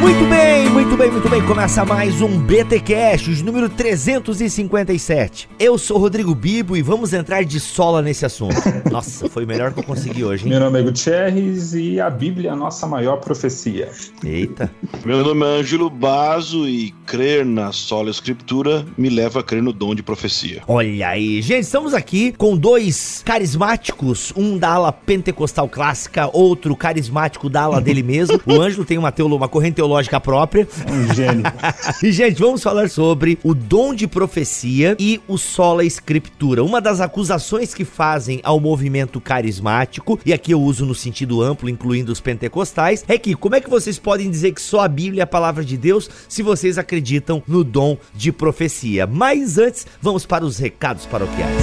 Muito bem, muito bem, muito bem. Começa mais um BT Cash, número 357. Eu sou Rodrigo Bibo e vamos entrar de sola nesse assunto. Nossa, foi o melhor que eu consegui hoje, hein? Meu nome é Gutierrez e a Bíblia é a nossa maior profecia. Eita. Meu nome é Ângelo Bazo e crer na sola escritura me leva a crer no dom de profecia. Olha aí, gente, estamos aqui com dois carismáticos, um da ala pentecostal clássica, outro carismático da ala dele mesmo. O Ângelo tem uma, teolo, uma corrente teológica própria. Um gênio. e, gente, vamos falar sobre o dom de profecia e o sola escritura. Uma das acusações que fazem ao movimento carismático, e aqui eu uso no sentido amplo, incluindo os pentecostais, é que como é que vocês podem dizer que só a Bíblia é a palavra de Deus se vocês acreditam no dom de profecia? Mas antes, vamos para os recados paroquiais.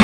E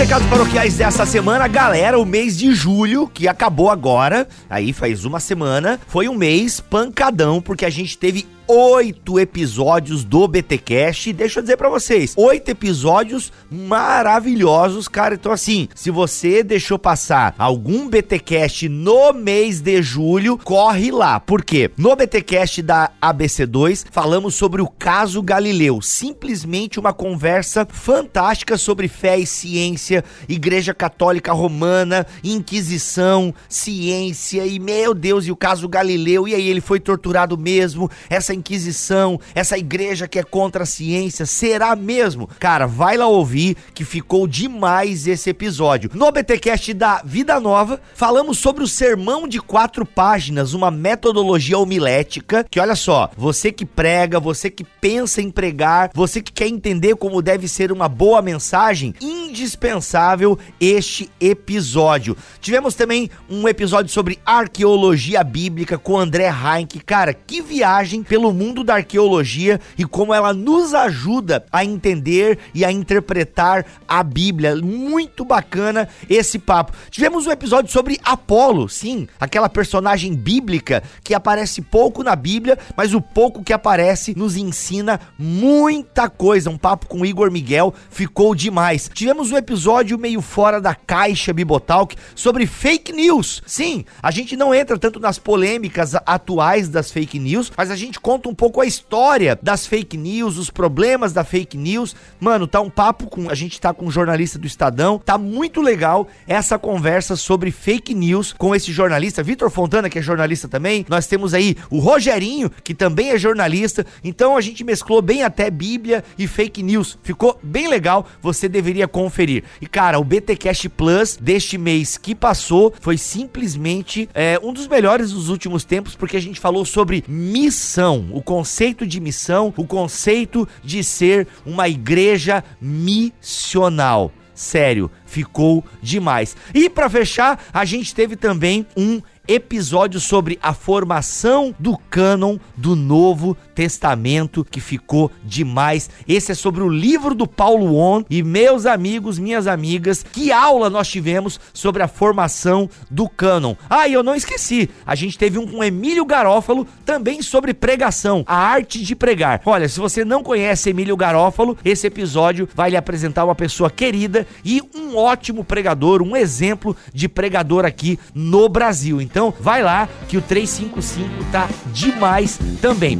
recados paroquiais dessa semana, galera, o mês de julho, que acabou agora, aí faz uma semana, foi um mês pancadão, porque a gente teve oito episódios do BTcast. Deixa eu dizer para vocês, oito episódios maravilhosos, cara. Então assim, se você deixou passar algum BTcast no mês de julho, corre lá. Por quê? No BTcast da ABC2 falamos sobre o caso Galileu, simplesmente uma conversa fantástica sobre fé e ciência, Igreja Católica Romana, Inquisição, ciência e meu Deus, e o caso Galileu, e aí ele foi torturado mesmo. Essa Inquisição, essa igreja que é contra a ciência, será mesmo? Cara, vai lá ouvir que ficou demais esse episódio. No BTcast da Vida Nova, falamos sobre o sermão de quatro páginas, uma metodologia homilética, que olha só, você que prega, você que pensa em pregar, você que quer entender como deve ser uma boa mensagem, indispensável este episódio. Tivemos também um episódio sobre arqueologia bíblica com André Heinck. Cara, que viagem pelo mundo da arqueologia e como ela nos ajuda a entender e a interpretar a Bíblia. Muito bacana esse papo. Tivemos um episódio sobre Apolo, sim, aquela personagem bíblica que aparece pouco na Bíblia, mas o pouco que aparece nos ensina muita coisa. Um papo com Igor Miguel ficou demais. Tivemos um episódio meio fora da caixa Bibotalk sobre fake news. Sim, a gente não entra tanto nas polêmicas atuais das fake news, mas a gente conta um pouco a história das fake news, os problemas da fake news. Mano, tá um papo com. A gente tá com um jornalista do Estadão. Tá muito legal essa conversa sobre fake news com esse jornalista, Vitor Fontana, que é jornalista também. Nós temos aí o Rogerinho, que também é jornalista. Então a gente mesclou bem até Bíblia e fake news. Ficou bem legal. Você deveria conferir. E cara, o BTcast Plus deste mês que passou foi simplesmente é, um dos melhores dos últimos tempos, porque a gente falou sobre missão o conceito de missão, o conceito de ser uma igreja missional. Sério, ficou demais. E para fechar, a gente teve também um episódio sobre a formação do cânon do Novo Testamento, que ficou demais. Esse é sobre o livro do Paulo On. E meus amigos, minhas amigas, que aula nós tivemos sobre a formação do cânon. Ah, e eu não esqueci, a gente teve um com Emílio Garófalo também sobre pregação, a arte de pregar. Olha, se você não conhece Emílio Garófalo, esse episódio vai lhe apresentar uma pessoa querida e um ótimo pregador, um exemplo de pregador aqui no Brasil. Então, vai lá que o 355 tá demais também.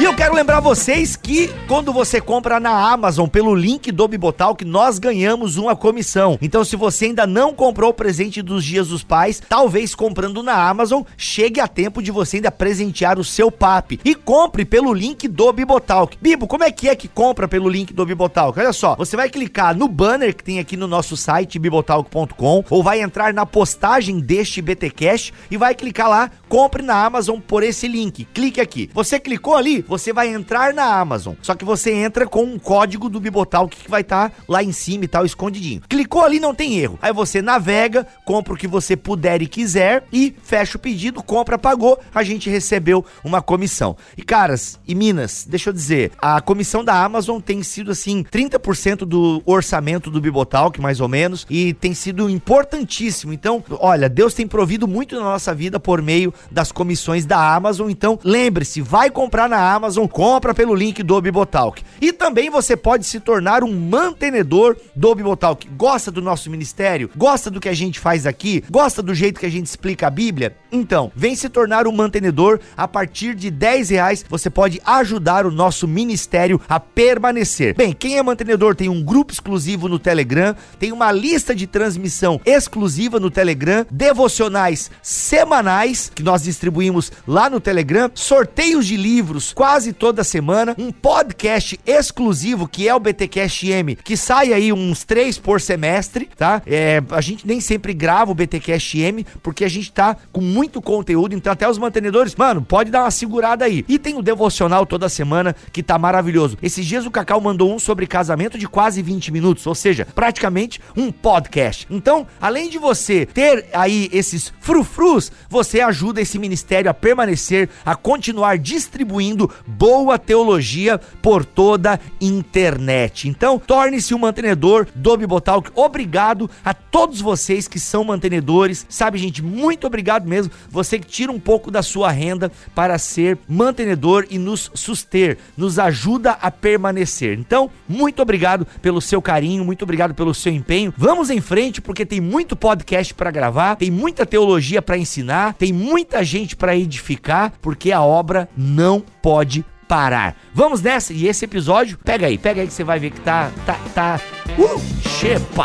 E eu quero lembrar vocês que quando você compra na Amazon pelo link do Bibotal, que nós ganhamos uma comissão. Então, se você ainda não comprou o presente dos Dias dos Pais, talvez comprando na Amazon chegue a tempo de você ainda presentear o seu papi. E compre pelo link do Bibotalk. Bibo, como é que é que compra pelo link do Bibotalk? Olha só, você vai clicar no banner que tem aqui no nosso site bibotalk.com ou vai entrar na postagem deste BTcast e vai clicar lá compre na Amazon por esse link. Clique aqui. Você clicou ali, você vai entrar na Amazon. Só que você entra com um código do Bibotalk que vai estar tá lá em cima e tal, escondidinho. Clicou ali, não tem erro. Aí você navega, compra o que você puder e quiser e fecha o pedido, compra, pagou, a gente recebeu uma comissão. E caras e minas, deixa eu dizer, a comissão da Amazon tem sido assim 30% do orçamento do Bibotalk, mais ou menos, e tem sido importantíssimo. Então, olha, Deus tem provido muito na nossa vida por meio das comissões da Amazon. Então, lembre-se, vai comprar na Amazon, compra pelo link do Bibotalk. E também você pode se tornar um mantenedor do Bibotalk. Gosta do nosso ministério? Gosta do que a gente faz aqui? Gosta do jeito que a gente explica a Bíblia? Então, vem se tornar um mantenedor. A partir de 10 reais, você pode ajudar o nosso ministério a permanecer. Bem, quem é mantenedor tem um grupo exclusivo no Telegram, tem uma lista de transmissão exclusiva no Telegram, devocionais semanais que nós distribuímos lá no Telegram, sorteios de livros quase toda semana, um podcast exclusivo que é o BTcast M, que sai aí uns três por semestre, tá? É, a gente nem sempre grava o BTcast M porque a gente tá com muito conteúdo, então até os mantenedores, mano, pode dar uma segurada aí. E tem o devocional toda semana que tá maravilhoso. Esses dias o Cacau mandou um sobre casamento de quase 20 minutos, ou seja, praticamente um podcast. Então, além de você ter aí esses frufrus, você ajuda esse ministério a permanecer, a continuar distribuindo boa teologia por toda a internet. Então, torne-se um mantenedor do Bibotalk. Obrigado a todos vocês que são mantenedores. Sabe, gente, muito obrigado mesmo. Você que tira um pouco da sua renda para ser mantenedor e nos suster, nos ajuda a permanecer. Então, muito obrigado pelo seu carinho, muito obrigado pelo seu empenho. Vamos em frente porque tem muito podcast para gravar, tem muita teologia para ensinar, tem muita gente para edificar, porque a obra não pode parar. Vamos nessa e esse episódio, pega aí, pega aí que você vai ver que tá tá tá uh, chepa.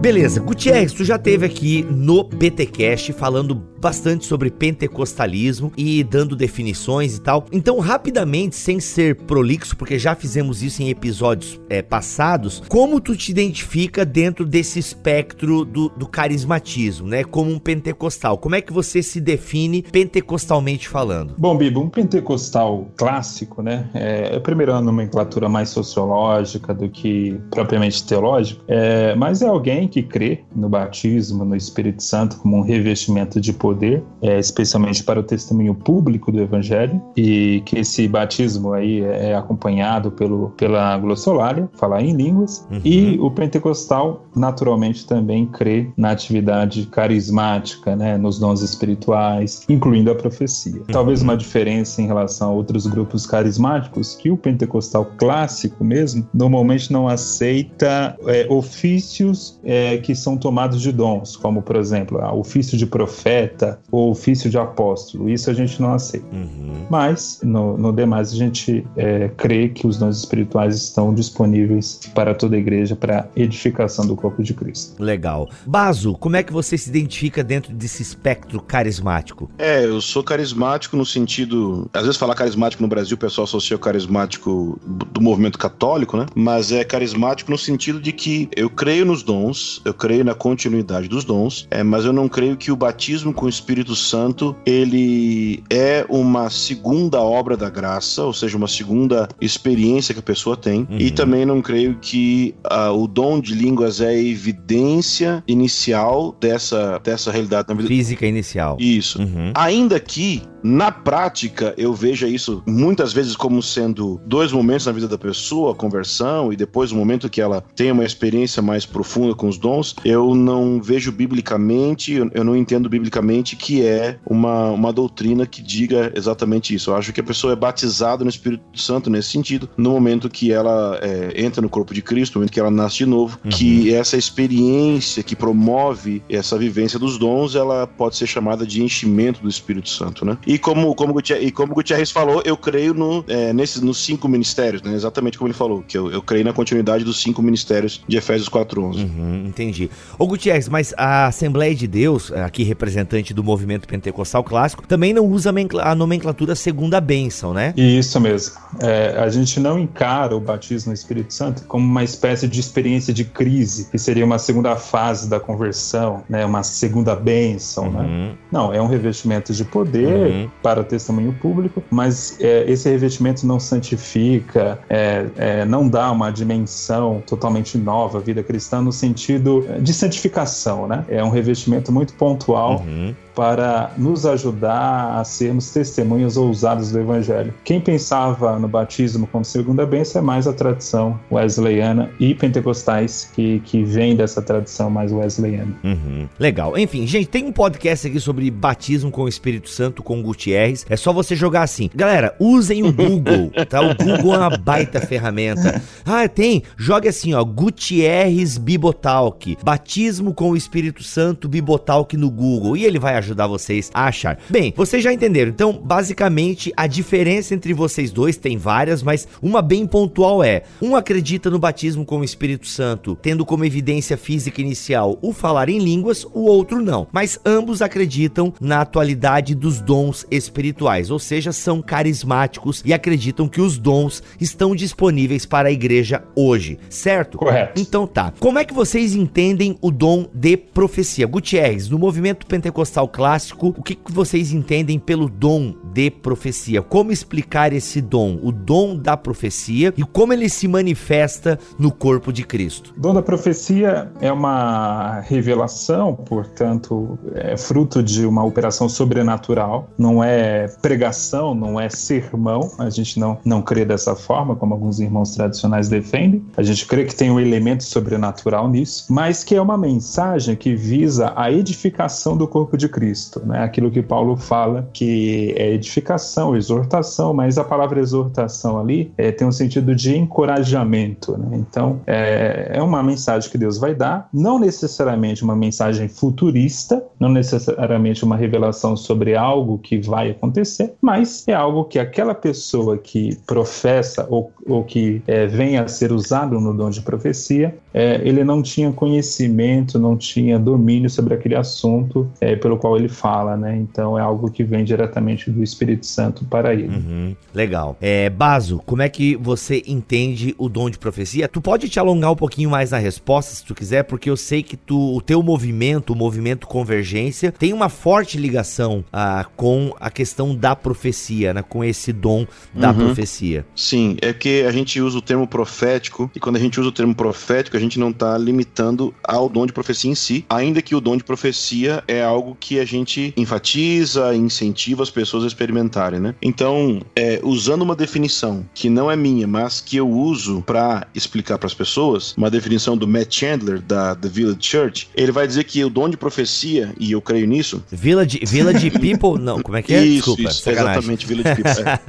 Beleza, Gutierrez, tu já teve aqui no BTcast falando bastante sobre pentecostalismo e dando definições e tal. Então, rapidamente, sem ser prolixo, porque já fizemos isso em episódios é, passados, como tu te identifica dentro desse espectro do, do carismatismo, né? Como um pentecostal. Como é que você se define pentecostalmente falando? Bom, Bibo, um pentecostal clássico, né? É, primeiro uma nomenclatura mais sociológica do que propriamente teológica, é, mas é alguém que crê no batismo, no Espírito Santo como um revestimento de poder, é, especialmente para o testemunho público do Evangelho, e que esse batismo aí é, é acompanhado pelo, pela glossolária, falar em línguas, uhum. e o pentecostal naturalmente também crê na atividade carismática, né, nos dons espirituais, incluindo a profecia. Uhum. Talvez uma diferença em relação a outros grupos carismáticos, que o pentecostal clássico mesmo, normalmente não aceita é, ofícios é, que são tomados de dons, como por exemplo, o ofício de profeta ou ofício de apóstolo. Isso a gente não aceita. Uhum. Mas, no, no, demais, a gente é, crê que os dons espirituais estão disponíveis para toda a igreja para edificação do corpo de Cristo. Legal. Baso, como é que você se identifica dentro desse espectro carismático? É, eu sou carismático no sentido. Às vezes, falar carismático no Brasil, o pessoal associa o carismático do movimento católico, né? Mas é carismático no sentido de que eu creio nos dons, eu creio na continuidade dos dons, é, mas eu não creio que o batismo com o Espírito Santo ele é uma segunda obra da graça, ou seja, uma segunda experiência que a pessoa tem. Uhum. E também não creio que uh, o dom de línguas é a evidência inicial dessa, dessa realidade na vida. Física inicial. Isso. Uhum. Ainda que na prática, eu vejo isso muitas vezes como sendo dois momentos na vida da pessoa, a conversão e depois o momento que ela tem uma experiência mais profunda com os dons. Eu não vejo biblicamente, eu não entendo biblicamente que é uma, uma doutrina que diga exatamente isso. Eu acho que a pessoa é batizada no Espírito Santo nesse sentido, no momento que ela é, entra no corpo de Cristo, no momento que ela nasce de novo, uhum. que essa experiência que promove essa vivência dos dons, ela pode ser chamada de enchimento do Espírito Santo, né? E como, como, Gutierrez, e como Gutierrez falou, eu creio no, é, nesses, nos cinco ministérios, né? Exatamente como ele falou, que eu, eu creio na continuidade dos cinco ministérios de Efésios 4.11. Uhum, entendi. Ô Gutierrez, mas a Assembleia de Deus, aqui representante do movimento pentecostal clássico, também não usa a nomenclatura segunda bênção, né? Isso mesmo. É, a gente não encara o batismo no Espírito Santo como uma espécie de experiência de crise, que seria uma segunda fase da conversão, né? Uma segunda bênção, né? uhum. né? Não, é um revestimento de poder uhum. Para testemunho público, mas é, esse revestimento não santifica, é, é, não dá uma dimensão totalmente nova à vida cristã no sentido de santificação, né? É um revestimento muito pontual uhum para nos ajudar a sermos testemunhas ousadas do Evangelho. Quem pensava no batismo como segunda bênção é mais a tradição wesleyana e pentecostais que, que vem dessa tradição mais wesleyana. Uhum. Legal. Enfim, gente, tem um podcast aqui sobre batismo com o Espírito Santo com Gutierrez. É só você jogar assim. Galera, usem o Google, tá? O Google é uma baita ferramenta. Ah, tem. Jogue assim, ó, Gutierrez Bibotalk. Batismo com o Espírito Santo Bibotalk no Google. E ele vai ajudar vocês a achar. Bem, vocês já entenderam. Então, basicamente, a diferença entre vocês dois tem várias, mas uma bem pontual é: um acredita no batismo com o Espírito Santo, tendo como evidência física inicial o falar em línguas, o outro não. Mas ambos acreditam na atualidade dos dons espirituais, ou seja, são carismáticos e acreditam que os dons estão disponíveis para a igreja hoje, certo? Correto. Então tá. Como é que vocês entendem o dom de profecia? Gutierrez, no movimento pentecostal clássico, o que, vocês entendem pelo dom de profecia? Como explicar esse dom, o dom da profecia e como ele se manifesta no corpo de Cristo? O dom da profecia é uma revelação, portanto, é fruto de uma operação sobrenatural, não é pregação, não é sermão, a gente não, não crê dessa forma, como alguns irmãos tradicionais defendem. A gente crê que tem um elemento sobrenatural nisso, mas que é uma mensagem que visa a edificação do corpo de Cristo. Cristo, né? Aquilo que Paulo fala que é edificação, exortação, mas a palavra exortação ali é, tem um sentido de encorajamento, né? Então é, é uma mensagem que Deus vai dar, não necessariamente uma mensagem futurista, não necessariamente uma revelação sobre algo que vai acontecer, mas é algo que aquela pessoa que professa ou, ou que é, vem a ser usado no dom de profecia, é, ele não tinha conhecimento, não tinha domínio sobre aquele assunto é, pelo qual qual ele fala, né? Então é algo que vem diretamente do Espírito Santo para ele. Uhum, legal. É, Baso, como é que você entende o dom de profecia? Tu pode te alongar um pouquinho mais na resposta, se tu quiser, porque eu sei que tu, o teu movimento, o movimento Convergência, tem uma forte ligação ah, com a questão da profecia, né? Com esse dom da uhum. profecia. Sim, é que a gente usa o termo profético, e quando a gente usa o termo profético, a gente não está limitando ao dom de profecia em si, ainda que o dom de profecia é algo que a gente enfatiza, incentiva as pessoas a experimentarem, né? Então, é, usando uma definição que não é minha, mas que eu uso para explicar para as pessoas, uma definição do Matt Chandler da The Village Church, ele vai dizer que o dom de profecia, e eu creio nisso. Village, village People? Não, como é que é? Isso, Desculpa, isso, exatamente, Village People. É.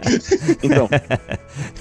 Então,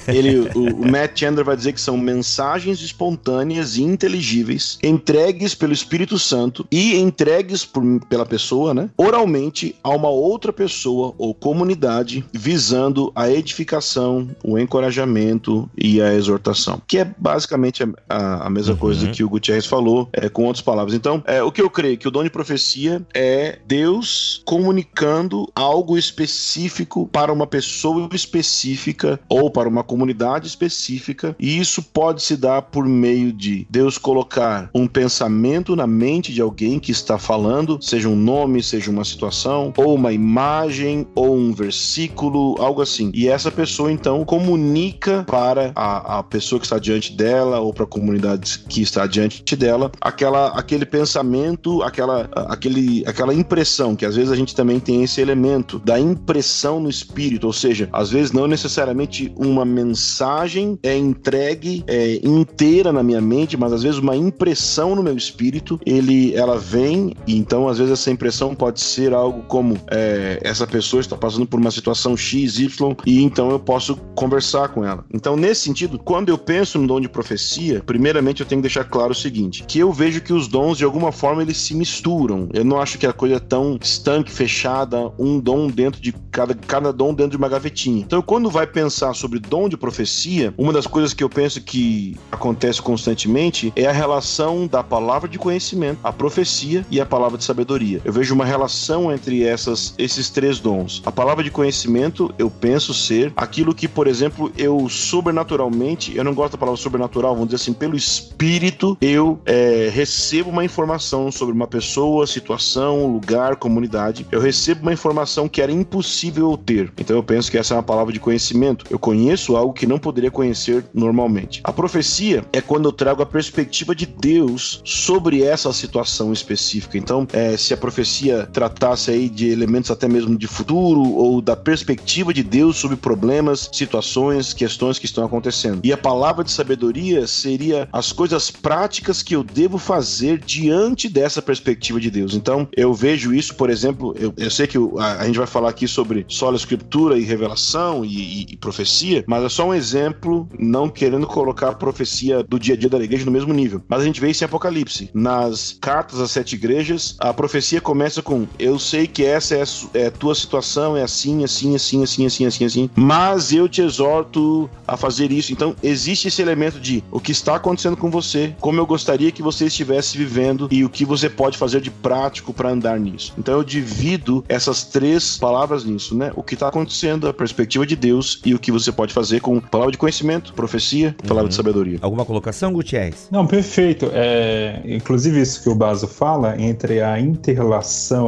ele, o, o Matt Chandler vai dizer que são mensagens espontâneas e inteligíveis, entregues pelo Espírito Santo e entregues por, pela pessoa, né? Né? Oralmente a uma outra pessoa ou comunidade visando a edificação, o encorajamento e a exortação. Que é basicamente a, a mesma uhum. coisa que o Gutierrez falou, é, com outras palavras. Então, é, o que eu creio que o dom de profecia é Deus comunicando algo específico para uma pessoa específica ou para uma comunidade específica, e isso pode se dar por meio de Deus colocar um pensamento na mente de alguém que está falando, seja um nome, seja uma situação, ou uma imagem, ou um versículo, algo assim. E essa pessoa então comunica para a, a pessoa que está diante dela, ou para a comunidade que está diante dela, aquela, aquele pensamento, aquela, aquele, aquela impressão, que às vezes a gente também tem esse elemento da impressão no espírito, ou seja, às vezes não necessariamente uma mensagem é entregue é, inteira na minha mente, mas às vezes uma impressão no meu espírito, ele, ela vem, e então às vezes essa impressão pode ser algo como é, essa pessoa está passando por uma situação X, Y, e então eu posso conversar com ela. Então, nesse sentido, quando eu penso no dom de profecia, primeiramente eu tenho que deixar claro o seguinte: que eu vejo que os dons, de alguma forma, eles se misturam. Eu não acho que a coisa é tão estanque, fechada, um dom dentro de cada, cada dom dentro de uma gavetinha. Então, quando vai pensar sobre dom de profecia, uma das coisas que eu penso que acontece constantemente é a relação da palavra de conhecimento, a profecia e a palavra de sabedoria. Eu vejo uma relação entre essas, esses três dons. A palavra de conhecimento, eu penso ser aquilo que, por exemplo, eu sobrenaturalmente, eu não gosto da palavra sobrenatural, vamos dizer assim, pelo espírito, eu é, recebo uma informação sobre uma pessoa, situação, lugar, comunidade. Eu recebo uma informação que era impossível eu ter. Então eu penso que essa é uma palavra de conhecimento. Eu conheço algo que não poderia conhecer normalmente. A profecia é quando eu trago a perspectiva de Deus sobre essa situação específica. Então, é, se a profecia tratasse aí de elementos até mesmo de futuro ou da perspectiva de Deus sobre problemas, situações, questões que estão acontecendo. E a palavra de sabedoria seria as coisas práticas que eu devo fazer diante dessa perspectiva de Deus. Então, eu vejo isso, por exemplo, eu, eu sei que a, a, gente vai falar aqui sobre só escritura e revelação e, e, e, profecia, mas é só um exemplo, não querendo colocar a profecia do dia a dia da igreja no mesmo nível. Mas a gente vê isso em Apocalipse. Nas cartas às sete igrejas, a profecia começa com: Eu sei que essa é a é, tua situação, é assim, assim, assim, assim, assim, assim, assim, mas eu te exorto a fazer isso. Então, existe esse elemento de o que está acontecendo com você, como eu gostaria que você estivesse vivendo e o que você pode fazer de prático para andar nisso. Então, eu divido essas três palavras nisso, né? O que está acontecendo, a perspectiva de Deus e o que você pode fazer com palavra de conhecimento, profecia, palavra uhum. de sabedoria. Alguma colocação, Gutierrez? Não, perfeito. É, inclusive isso que o Baso fala entre a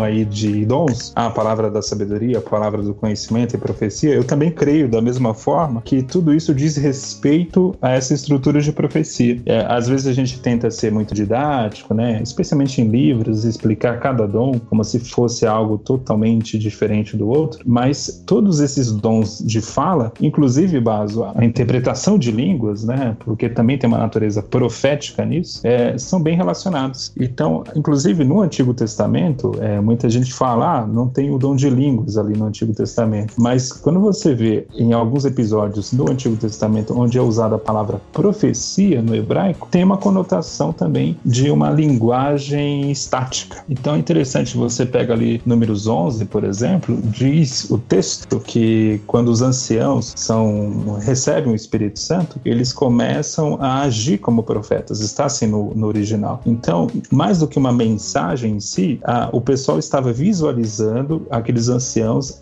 aí de dons, a palavra da sabedoria, a palavra do conhecimento e profecia, eu também creio da mesma forma que tudo isso diz respeito a essa estrutura de profecia. É, às vezes a gente tenta ser muito didático, né? Especialmente em livros, explicar cada dom como se fosse algo totalmente diferente do outro, mas todos esses dons de fala, inclusive, Baso, a interpretação de línguas, né? Porque também tem uma natureza profética nisso, é, são bem relacionados. Então, inclusive no Antigo Testamento, é, muita gente fala, ah, não tem o dom de línguas ali no Antigo Testamento, mas quando você vê em alguns episódios do Antigo Testamento onde é usada a palavra profecia no hebraico, tem uma conotação também de uma linguagem estática. Então é interessante, você pega ali números 11, por exemplo, diz o texto que quando os anciãos são recebem o Espírito Santo, eles começam a agir como profetas. Está assim no, no original. Então, mais do que uma mensagem em si, a, o pessoal estava visualizando aqueles anciãos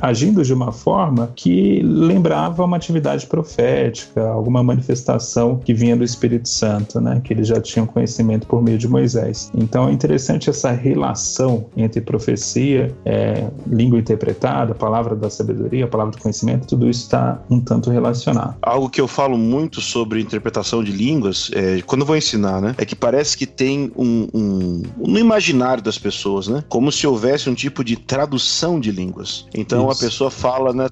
agindo de uma forma que lembrava uma atividade profética, alguma manifestação que vinha do Espírito Santo, né? Que eles já tinham conhecimento por meio de Moisés. Então é interessante essa relação entre profecia, é, língua interpretada, palavra da sabedoria, palavra do conhecimento, tudo isso está um tanto relacionado. Algo que eu falo muito sobre interpretação de línguas, é, quando eu vou ensinar, né? É que parece que tem um, um, no imaginário das pessoas, né? Como se houvesse um tipo de tradução de línguas. Então isso. a pessoa fala, né?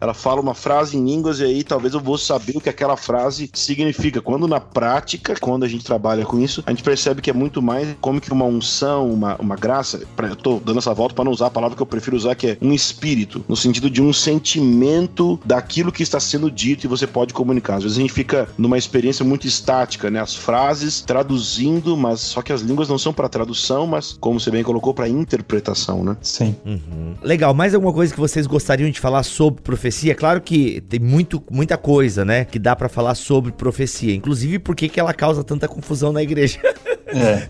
Ela fala uma frase em línguas e aí talvez eu vou saber o que aquela frase significa. Quando na prática, quando a gente trabalha com isso, a gente percebe que é muito mais como que uma unção, uma, uma graça. Pra, eu tô dando essa volta para não usar a palavra que eu prefiro usar, que é um espírito, no sentido de um sentimento daquilo que está sendo dito e você pode comunicar. Às vezes a gente fica numa experiência muito estática, né? As frases traduzindo, mas só que as línguas não são para tradução, mas como você bem colocou, para interpretação, né? Sim. Uhum. Legal. Mais alguma coisa que vocês gostariam de falar sobre profecia? Claro que tem muito, muita coisa, né? Que dá para falar sobre profecia. Inclusive, por que, que ela causa tanta confusão na igreja? É.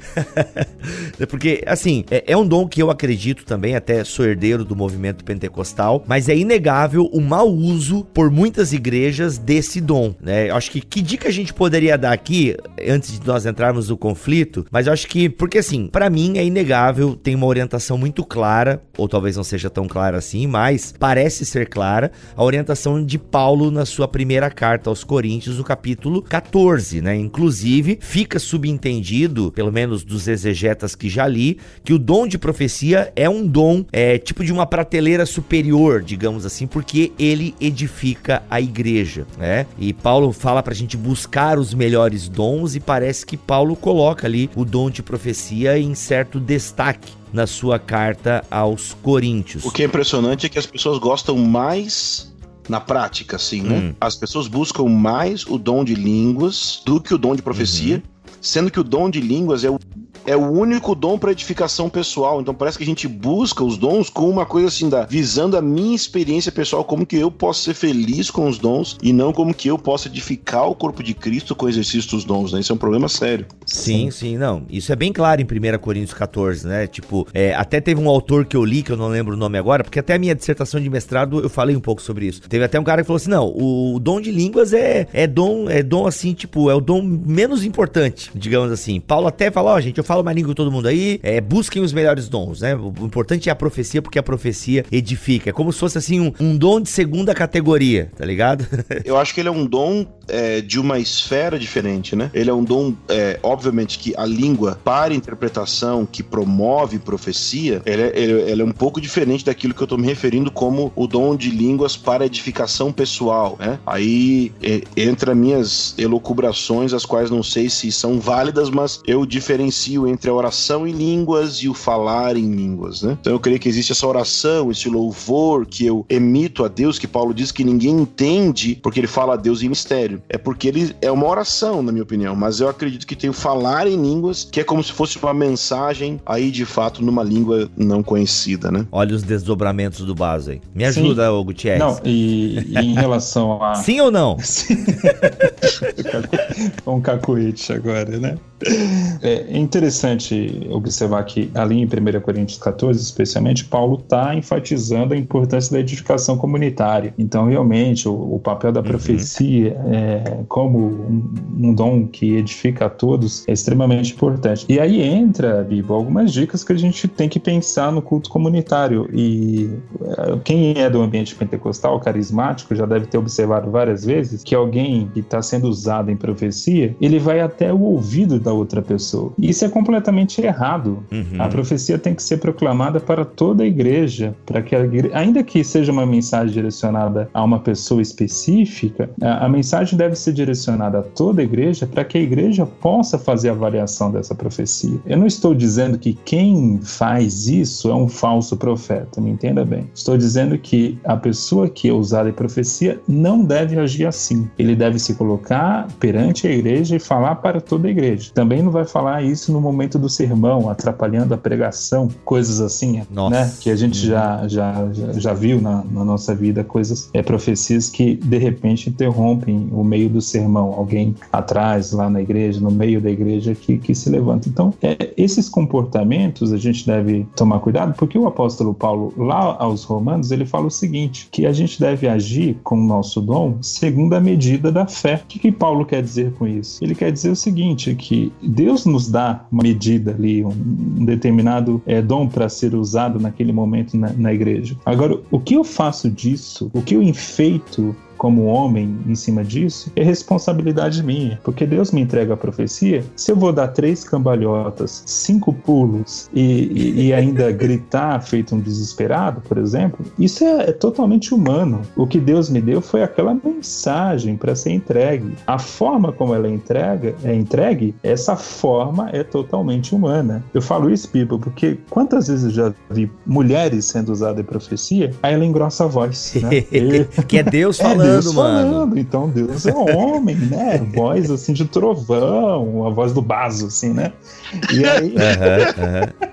Porque, assim, é, é, um dom que eu acredito também, até sou herdeiro do movimento pentecostal, mas é inegável o mau uso por muitas igrejas desse dom, né? Eu acho que que dica a gente poderia dar aqui, antes de nós entrarmos no conflito, mas eu acho que, porque assim, para mim é inegável, tem uma orientação muito clara, ou talvez não seja tão clara assim, mas parece ser clara, a orientação de Paulo na sua primeira carta aos Coríntios, no capítulo 14, né? Inclusive, fica subentendido entendo, pelo menos dos exegetas que já li, que o dom de profecia é um dom, é tipo de uma prateleira superior, digamos assim, porque ele edifica a igreja, né? E Paulo fala pra gente buscar os melhores dons e parece que Paulo coloca ali o dom de profecia em certo destaque na sua carta aos Coríntios. O que é impressionante é que as pessoas gostam mais na prática, assim, né? Hum. As pessoas buscam mais o dom de línguas do que o dom de profecia, Uhum. Sendo que o dom de línguas é o, é o único dom para edificação pessoal. Então parece que a gente busca os dons com uma coisa assim, da, visando a minha experiência pessoal, como que eu posso ser feliz com os dons e não como que eu posso edificar o corpo de Cristo com o exercício dos dons, né? Isso é um problema sério. Sim, sim, não. Isso é bem claro em 1 Coríntios 14, né? Tipo, é, até teve um autor que eu li, que eu não lembro o nome agora, porque até a minha dissertação de mestrado eu falei um pouco sobre isso. Teve até um cara que falou assim: não, o dom de línguas é, é dom, é dom assim, tipo, é o dom menos importante, digamos assim. Paulo até falou, ó, gente, eu falo mais língua que todo mundo aí, é, busquem os melhores dons, né? O importante é a profecia, porque a profecia edifica. É como se fosse assim um, um dom de segunda categoria, tá ligado? Eu acho que ele é um dom é, de uma esfera diferente, né? Ele é um dom, é, obviamente, que a língua para interpretação, que promove profecia, ele é, ele é um pouco diferente daquilo que eu tô me referindo como o dom de línguas para edificação pessoal, né? Aí é, entra minhas elucubrações, as quais não sei se são válidas, mas eu diferencio entre a oração em línguas e o falar em línguas, né? Então eu creio que existe essa oração, esse louvor que eu emito a Deus, que Paulo diz que ninguém entende porque ele fala a Deus em mistério. É porque ele é uma oração, na minha opinião, mas eu acredito que tem o falar em línguas, que é como se fosse uma mensagem aí de fato numa língua não conhecida, né? Olha os desdobramentos do Baso aí. Me Sim. ajuda, ô Gutierrez. Não, e, e em relação a. Sim ou não? um cacuete agora, né? É interessante observar que ali em 1 Coríntios 14, especialmente, Paulo está enfatizando a importância da edificação comunitária. Então, realmente, o, o papel da profecia é, como um, um dom que edifica a todos é extremamente importante. E aí entra, Bibo, algumas dicas que a gente tem que pensar no culto comunitário. E é, quem é do ambiente pentecostal, carismático, já deve ter observado várias vezes que alguém que está sendo usado em profecia, ele vai até o ouvido da outra pessoa. E isso é completamente errado. Uhum. A profecia tem que ser proclamada para toda a igreja, para que a igreja, ainda que seja uma mensagem direcionada a uma pessoa específica, a, a mensagem deve ser direcionada a toda a igreja para que a igreja possa fazer a avaliação dessa profecia. Eu não estou dizendo que quem faz isso é um falso profeta, me entenda bem. Estou dizendo que a pessoa que é usada em profecia não deve agir assim. Ele deve se colocar perante a igreja e falar para toda a igreja. Também não vai falar isso no momento do sermão, atrapalhando a pregação, coisas assim, Nossa. né? Que a gente já, já, já, já viu na, na nossa vida, coisas, é, profecias que de repente interrompem o meio do sermão. Alguém atrás, lá na igreja, no meio da igreja, que, que se levanta. Então, é, esses comportamentos a gente deve tomar cuidado, porque o apóstolo Paulo, lá aos Romanos, ele fala o seguinte: que a gente deve agir com o nosso dom segundo a medida da fé. O que, que Paulo quer dizer com isso? Ele quer dizer o seguinte: que Deus nos dá uma medida ali, um, um determinado é, dom para ser usado naquele momento na, na igreja. Agora, o que eu faço disso, o que eu enfeito como homem em cima disso é responsabilidade minha, porque Deus me entrega a profecia. Se eu vou dar três cambalhotas, cinco pulos e, e, e ainda gritar feito um desesperado, por exemplo, isso é, é, totalmente humano. O que Deus me deu foi aquela mensagem para ser entregue. A forma como ela é entrega, é entregue, essa forma é totalmente humana. Eu falo isso, Pipa, porque quantas vezes eu já vi mulheres sendo usadas em profecia, aí ela engrossa a voz, né? Que é Deus falando. Deus mano. falando, então Deus é homem, né? Voz assim de trovão, a voz do Baso, assim, né? E aí. Uhum, uhum.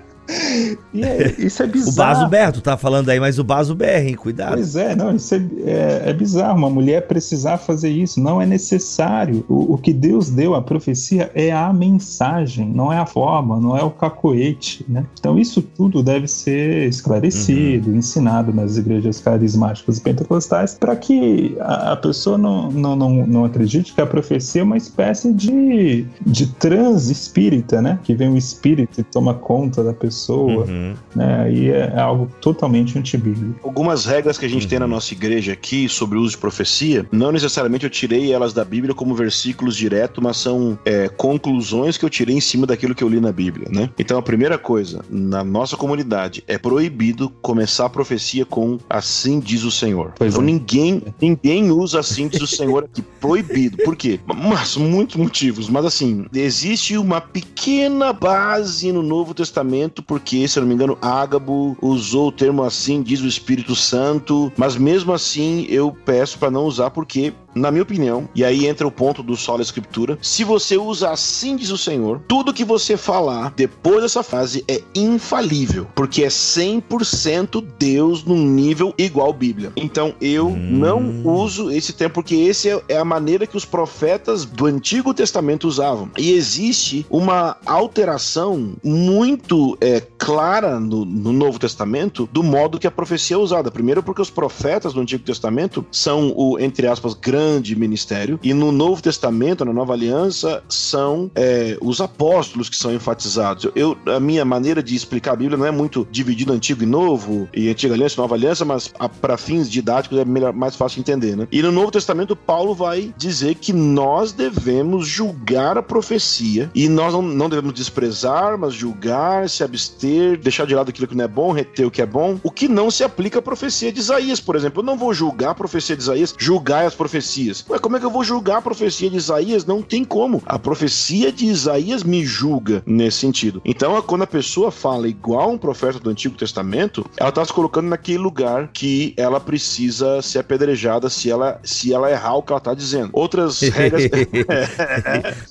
E é, isso é bizarro. O Baso Berro, tu tá falando aí, mas o Baso Berro, hein? Cuidado. Pois é, não, isso é, é, é, bizarro. Uma mulher precisar fazer isso, não é necessário. O, o, que Deus deu à profecia é a mensagem, não é a forma, não é o cacoete, né? Então isso tudo deve ser esclarecido, uhum. ensinado nas igrejas carismáticas e pentecostais, para que a, a, pessoa não, não, não, não acredite que a profecia é uma espécie de, de transe espírita, né? Que vem um espírito e toma conta da pessoa pessoa, uhum. né? Aí é, é algo totalmente antibíblico. Algumas regras que a gente uhum. tem na nossa igreja aqui sobre o uso de profecia, não necessariamente eu tirei elas da Bíblia como versículos direto, mas são é, conclusões que eu tirei em cima daquilo que eu li na Bíblia, né? Então a primeira coisa, na nossa comunidade, é proibido começar a profecia com assim diz o Senhor. Pois então é. ninguém, ninguém usa assim diz o Senhor aqui, proibido. Por quê? Mas muitos motivos, mas assim, existe uma pequena base no Novo Testamento, porque, se eu não me engano, Ágabo usou o termo assim, diz o Espírito Santo, mas mesmo assim eu peço para não usar porque na minha opinião, e aí entra o ponto do solo escritura, se você usa assim diz o Senhor, tudo que você falar depois dessa fase é infalível, porque é 100% Deus num nível igual Bíblia. Então eu hum. não uso esse termo porque esse é, é a maneira que os profetas do Antigo Testamento usavam. E existe uma alteração muito é, clara no, no Novo Testamento do modo que a profecia é usada. Primeiro porque os profetas do Antigo Testamento são o, entre aspas, grande grande ministério. E no Novo Testamento, na Nova Aliança, são é, os apóstolos que são enfatizados. Eu, a minha maneira de explicar a Bíblia não é muito dividido Antigo e Novo, e Antiga Aliança e Nova Aliança, mas para fins didáticos é melhor, mais fácil de entender, né? E no Novo Testamento, Paulo vai dizer que nós devemos julgar a profecia e nós não, não devemos desprezar, mas julgar, se abster, deixar de lado aquilo que não é bom, reter o que é bom. O que não se aplica à profecia de Isaías, por exemplo. Eu não vou julgar a profecia de Isaías, julgar as profecias profecias. Ué, como é que eu vou julgar a profecia de Isaías? Não tem como. A profecia de Isaías me julga nesse sentido. Então, quando a pessoa fala igual um profeta do Antigo Testamento, ela está se colocando naquele lugar que ela precisa ser apedrejada se ela, se ela errar o que ela está dizendo. Outras regras.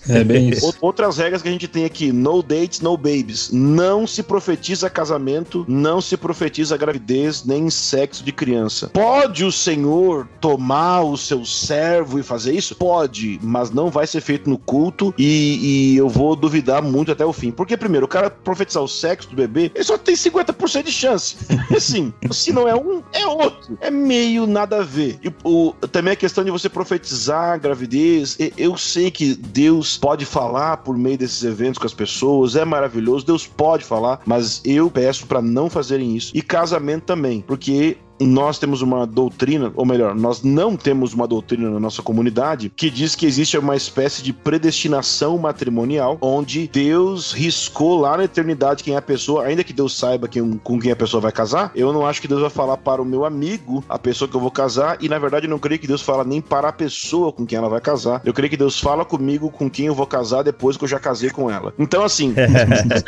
é bem isso. Outras regras que a gente tem aqui: no dates, no babies. Não se profetiza casamento, não se profetiza gravidez, nem sexo de criança. Pode o Senhor tomar os seus servo e fazer isso? Pode, mas não vai ser feito no culto e, e eu vou duvidar muito até o fim. Porque, primeiro, o cara profetizar o sexo do bebê, ele só tem 50% de chance. assim, se não é um, é outro. É meio nada a ver. E o, também a questão de você profetizar a gravidez. Eu sei que Deus pode falar por meio desses eventos com as pessoas, é maravilhoso, Deus pode falar, mas eu peço para não fazerem isso. E casamento também, porque nós temos uma doutrina, ou melhor, nós não temos uma doutrina na nossa comunidade que diz que existe uma espécie de predestinação matrimonial, onde Deus riscou lá na eternidade quem é a pessoa, ainda que Deus saiba quem, com quem a pessoa vai casar. Eu não acho que Deus vai falar para o meu amigo a pessoa que eu vou casar, e na verdade eu não creio que Deus fala nem para a pessoa com quem ela vai casar. Eu creio que Deus fala comigo com quem eu vou casar depois que eu já casei com ela. Então, assim.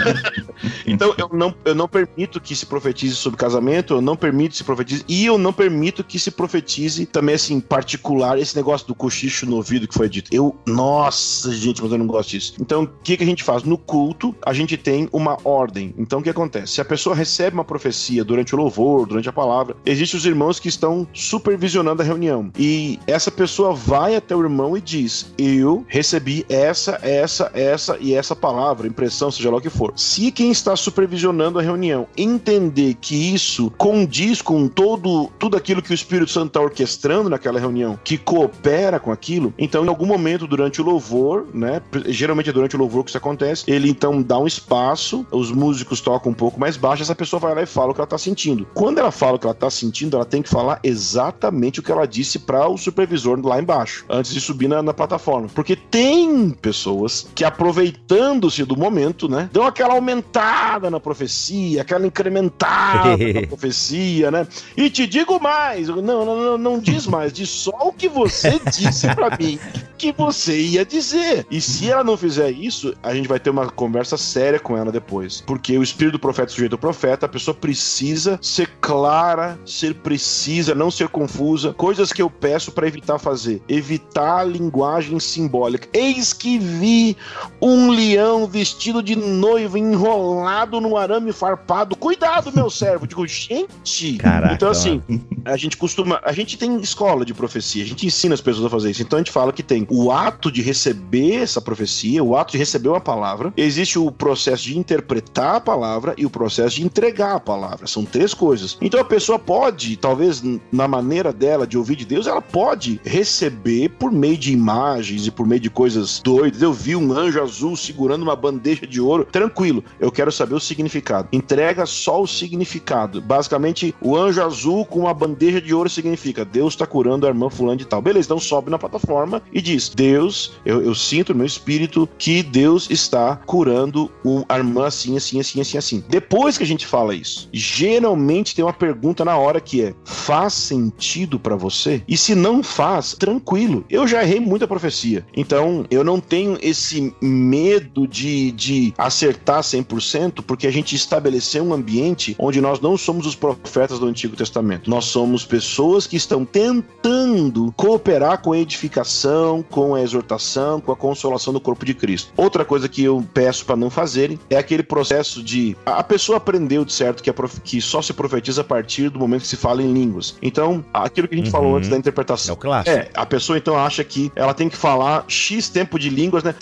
então, eu não, eu não permito que se profetize sobre casamento, eu não permito que se profetize e eu não permito que se profetize também, assim, particular, esse negócio do cochicho no ouvido que foi dito. Eu, nossa, gente, mas eu não gosto disso. Então, o que, que a gente faz? No culto, a gente tem uma ordem. Então, o que acontece? Se a pessoa recebe uma profecia durante o louvor, durante a palavra, existem os irmãos que estão supervisionando a reunião. E essa pessoa vai até o irmão e diz: Eu recebi essa, essa, essa e essa palavra, impressão, seja lá o que for. Se quem está supervisionando a reunião entender que isso condiz com todo todo tudo aquilo que o Espírito Santo está orquestrando naquela reunião, que coopera com aquilo, então em algum momento durante o louvor, né, geralmente é durante o louvor que isso acontece, ele então dá um espaço, os músicos tocam um pouco mais baixo, essa pessoa vai lá e fala o que ela está sentindo. Quando ela fala o que ela está sentindo, ela tem que falar exatamente o que ela disse para o supervisor lá embaixo, antes de subir na, na plataforma. Porque tem pessoas que aproveitando-se do momento, né, dão aquela aumentada na profecia, aquela incrementada na profecia, né? E te digo mais, não, não, não, não diz mais, diz só o que você disse para mim que você ia dizer. E se ela não fizer isso, a gente vai ter uma conversa séria com ela depois. Porque o espírito do profeta sujeito ao profeta, a pessoa precisa ser clara, ser precisa, não ser confusa. Coisas que eu peço para evitar fazer. Evitar a linguagem simbólica. Eis que vi um leão vestido de noiva enrolado no arame farpado. Cuidado, meu servo. Digo, gente. Caraca. Então, assim, a gente costuma. A gente tem escola de profecia, a gente ensina as pessoas a fazer isso. Então a gente fala que tem o ato de receber essa profecia, o ato de receber uma palavra, existe o processo de interpretar a palavra e o processo de entregar a palavra. São três coisas. Então a pessoa pode, talvez na maneira dela de ouvir de Deus, ela pode receber por meio de imagens e por meio de coisas doidas. Eu vi um anjo azul segurando uma bandeja de ouro. Tranquilo, eu quero saber o significado. Entrega só o significado. Basicamente, o anjo azul com uma bandeja de ouro significa Deus está curando a irmã fulano de tal. Beleza, então sobe na plataforma e diz: Deus, eu, eu sinto no meu espírito que Deus está curando o, a irmã assim, assim, assim, assim, assim. Depois que a gente fala isso, geralmente tem uma pergunta na hora que é: faz sentido para você? E se não faz, tranquilo. Eu já errei muita profecia. Então, eu não tenho esse medo de, de acertar 100%, porque a gente estabeleceu um ambiente onde nós não somos os profetas do Antigo Testamento. Nós somos pessoas que estão tentando cooperar com a edificação, com a exortação, com a consolação do corpo de Cristo. Outra coisa que eu peço para não fazerem é aquele processo de a pessoa aprendeu de certo que, prof... que só se profetiza a partir do momento que se fala em línguas. Então, aquilo que a gente uhum. falou antes da interpretação. É o clássico. É, a pessoa então acha que ela tem que falar X tempo de línguas, né?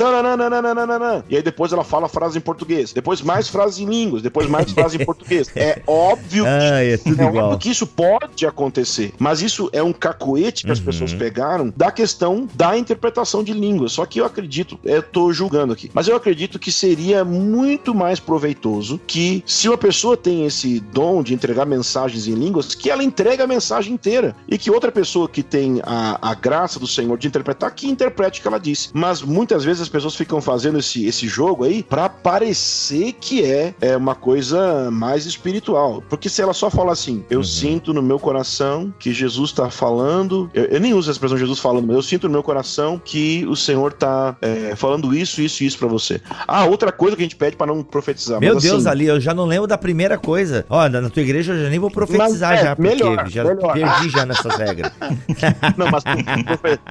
E aí depois ela fala frase em português, depois mais frases em línguas, depois mais frases em português. É óbvio que, ah, é tudo é igual. Que isso pode acontecer, mas isso é um cacoete que uhum. as pessoas pegaram da questão da interpretação de línguas. Só que eu acredito, eu tô julgando aqui, mas eu acredito que seria muito mais proveitoso que se uma pessoa tem esse dom de entregar mensagens em línguas, que ela entregue a mensagem inteira e que outra pessoa que tem a, a graça do Senhor de interpretar, que interprete o que ela disse. Mas muitas vezes as pessoas ficam fazendo esse, esse jogo aí para parecer que é, é uma coisa mais espiritual. Porque se ela só fala assim, eu uhum. Sinto no meu coração que Jesus está falando, eu, eu, nem uso a expressão Jesus falando, mas eu sinto no meu coração que o Senhor está é, falando isso, isso e isso para você. Ah, outra coisa que a gente pede para não profetizar. Meu Deus, assim, ali, eu já não lembro da primeira coisa. Ó, na tua igreja eu já nem vou profetizar mas, é, já, porque melhor, já melhor. perdi já nessas regras. não, mas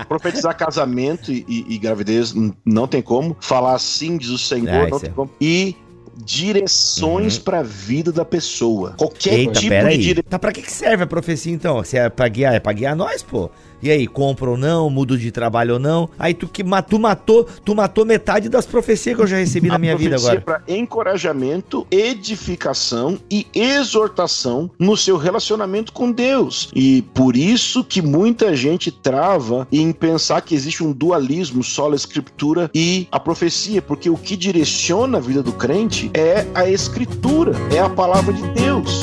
profetizar casamento e, e, e, gravidez não tem como. Falar assim, diz o Senhor, é, não tem é. como. E direções uhum. para a vida da pessoa. Qualquer Eita, tipo de direção. Tá, pra que serve a profecia então? Se é pra guiar, é pra guiar nós, pô. E aí, compra ou não, mudo de trabalho ou não? Aí tu que tu matou, tu matou metade das profecias que eu já recebi na minha vida agora. para encorajamento, edificação e exortação no seu relacionamento com Deus. E por isso que muita gente trava em pensar que existe um dualismo só a escritura e a profecia, porque o que direciona a vida do crente é a escritura, é a palavra de Deus.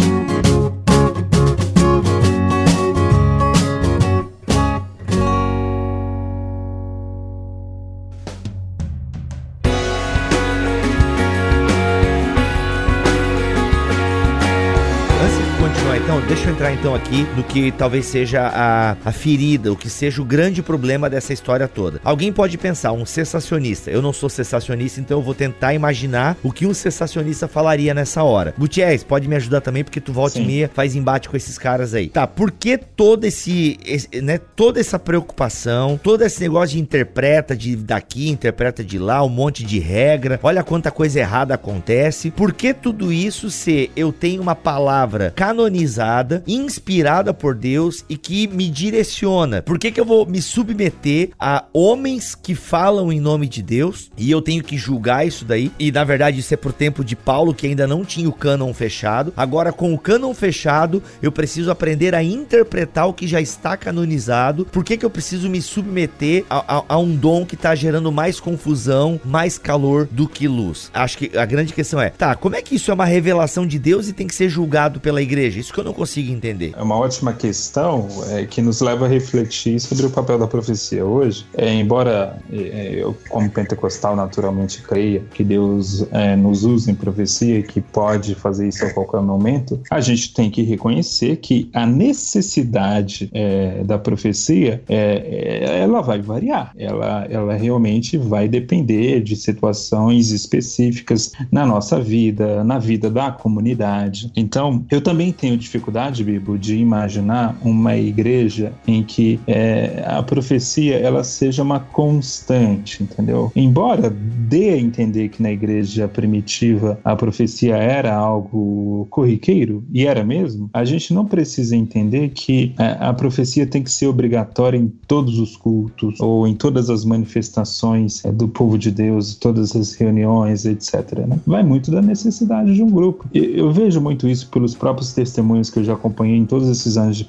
Deixa eu entrar então aqui no que talvez seja a, a ferida, o que seja o grande problema dessa história toda. Alguém pode pensar, um cessacionista. Eu não sou cessacionista, então eu vou tentar imaginar o que um cessacionista falaria nessa hora. Gutierrez, pode me ajudar também, porque tu volta Sim. e meia faz embate com esses caras aí. Tá, por que todo esse, esse, né, toda essa preocupação, todo esse negócio de interpreta de daqui, interpreta de lá, um monte de regra, olha quanta coisa errada acontece. Por que tudo isso se eu tenho uma palavra canonizada inspirada por Deus e que me direciona. Por que, que eu vou me submeter a homens que falam em nome de Deus e eu tenho que julgar isso daí? E na verdade isso é por tempo de Paulo que ainda não tinha o cânon fechado. Agora com o cânon fechado, eu preciso aprender a interpretar o que já está canonizado. Por que, que eu preciso me submeter a, a, a um dom que está gerando mais confusão, mais calor do que luz? Acho que a grande questão é, tá, como é que isso é uma revelação de Deus e tem que ser julgado pela igreja? Isso que eu não consigo entender. É uma ótima questão é, que nos leva a refletir sobre o papel da profecia hoje. É, embora é, é, eu, como pentecostal, naturalmente creia que Deus é, nos usa em profecia e que pode fazer isso a qualquer momento, a gente tem que reconhecer que a necessidade é, da profecia ela vai variar. Ela, ela realmente vai depender de situações específicas na nossa vida, na vida da comunidade. Então, eu também tenho dificuldade dificuldade, Bibo, de imaginar uma igreja em que é, a profecia ela seja uma constante, entendeu? Embora dê a entender que na igreja primitiva a profecia era algo corriqueiro, e era mesmo, a gente não precisa entender que a, é, a profecia tem que ser obrigatória em todos os cultos ou em todas as manifestações é, do povo de Deus, todas as reuniões, etc. Né? Vai muito da necessidade de um grupo. Eu, eu vejo muito isso pelos próprios testemunhos que eu já acompanhei em todos esses anos de,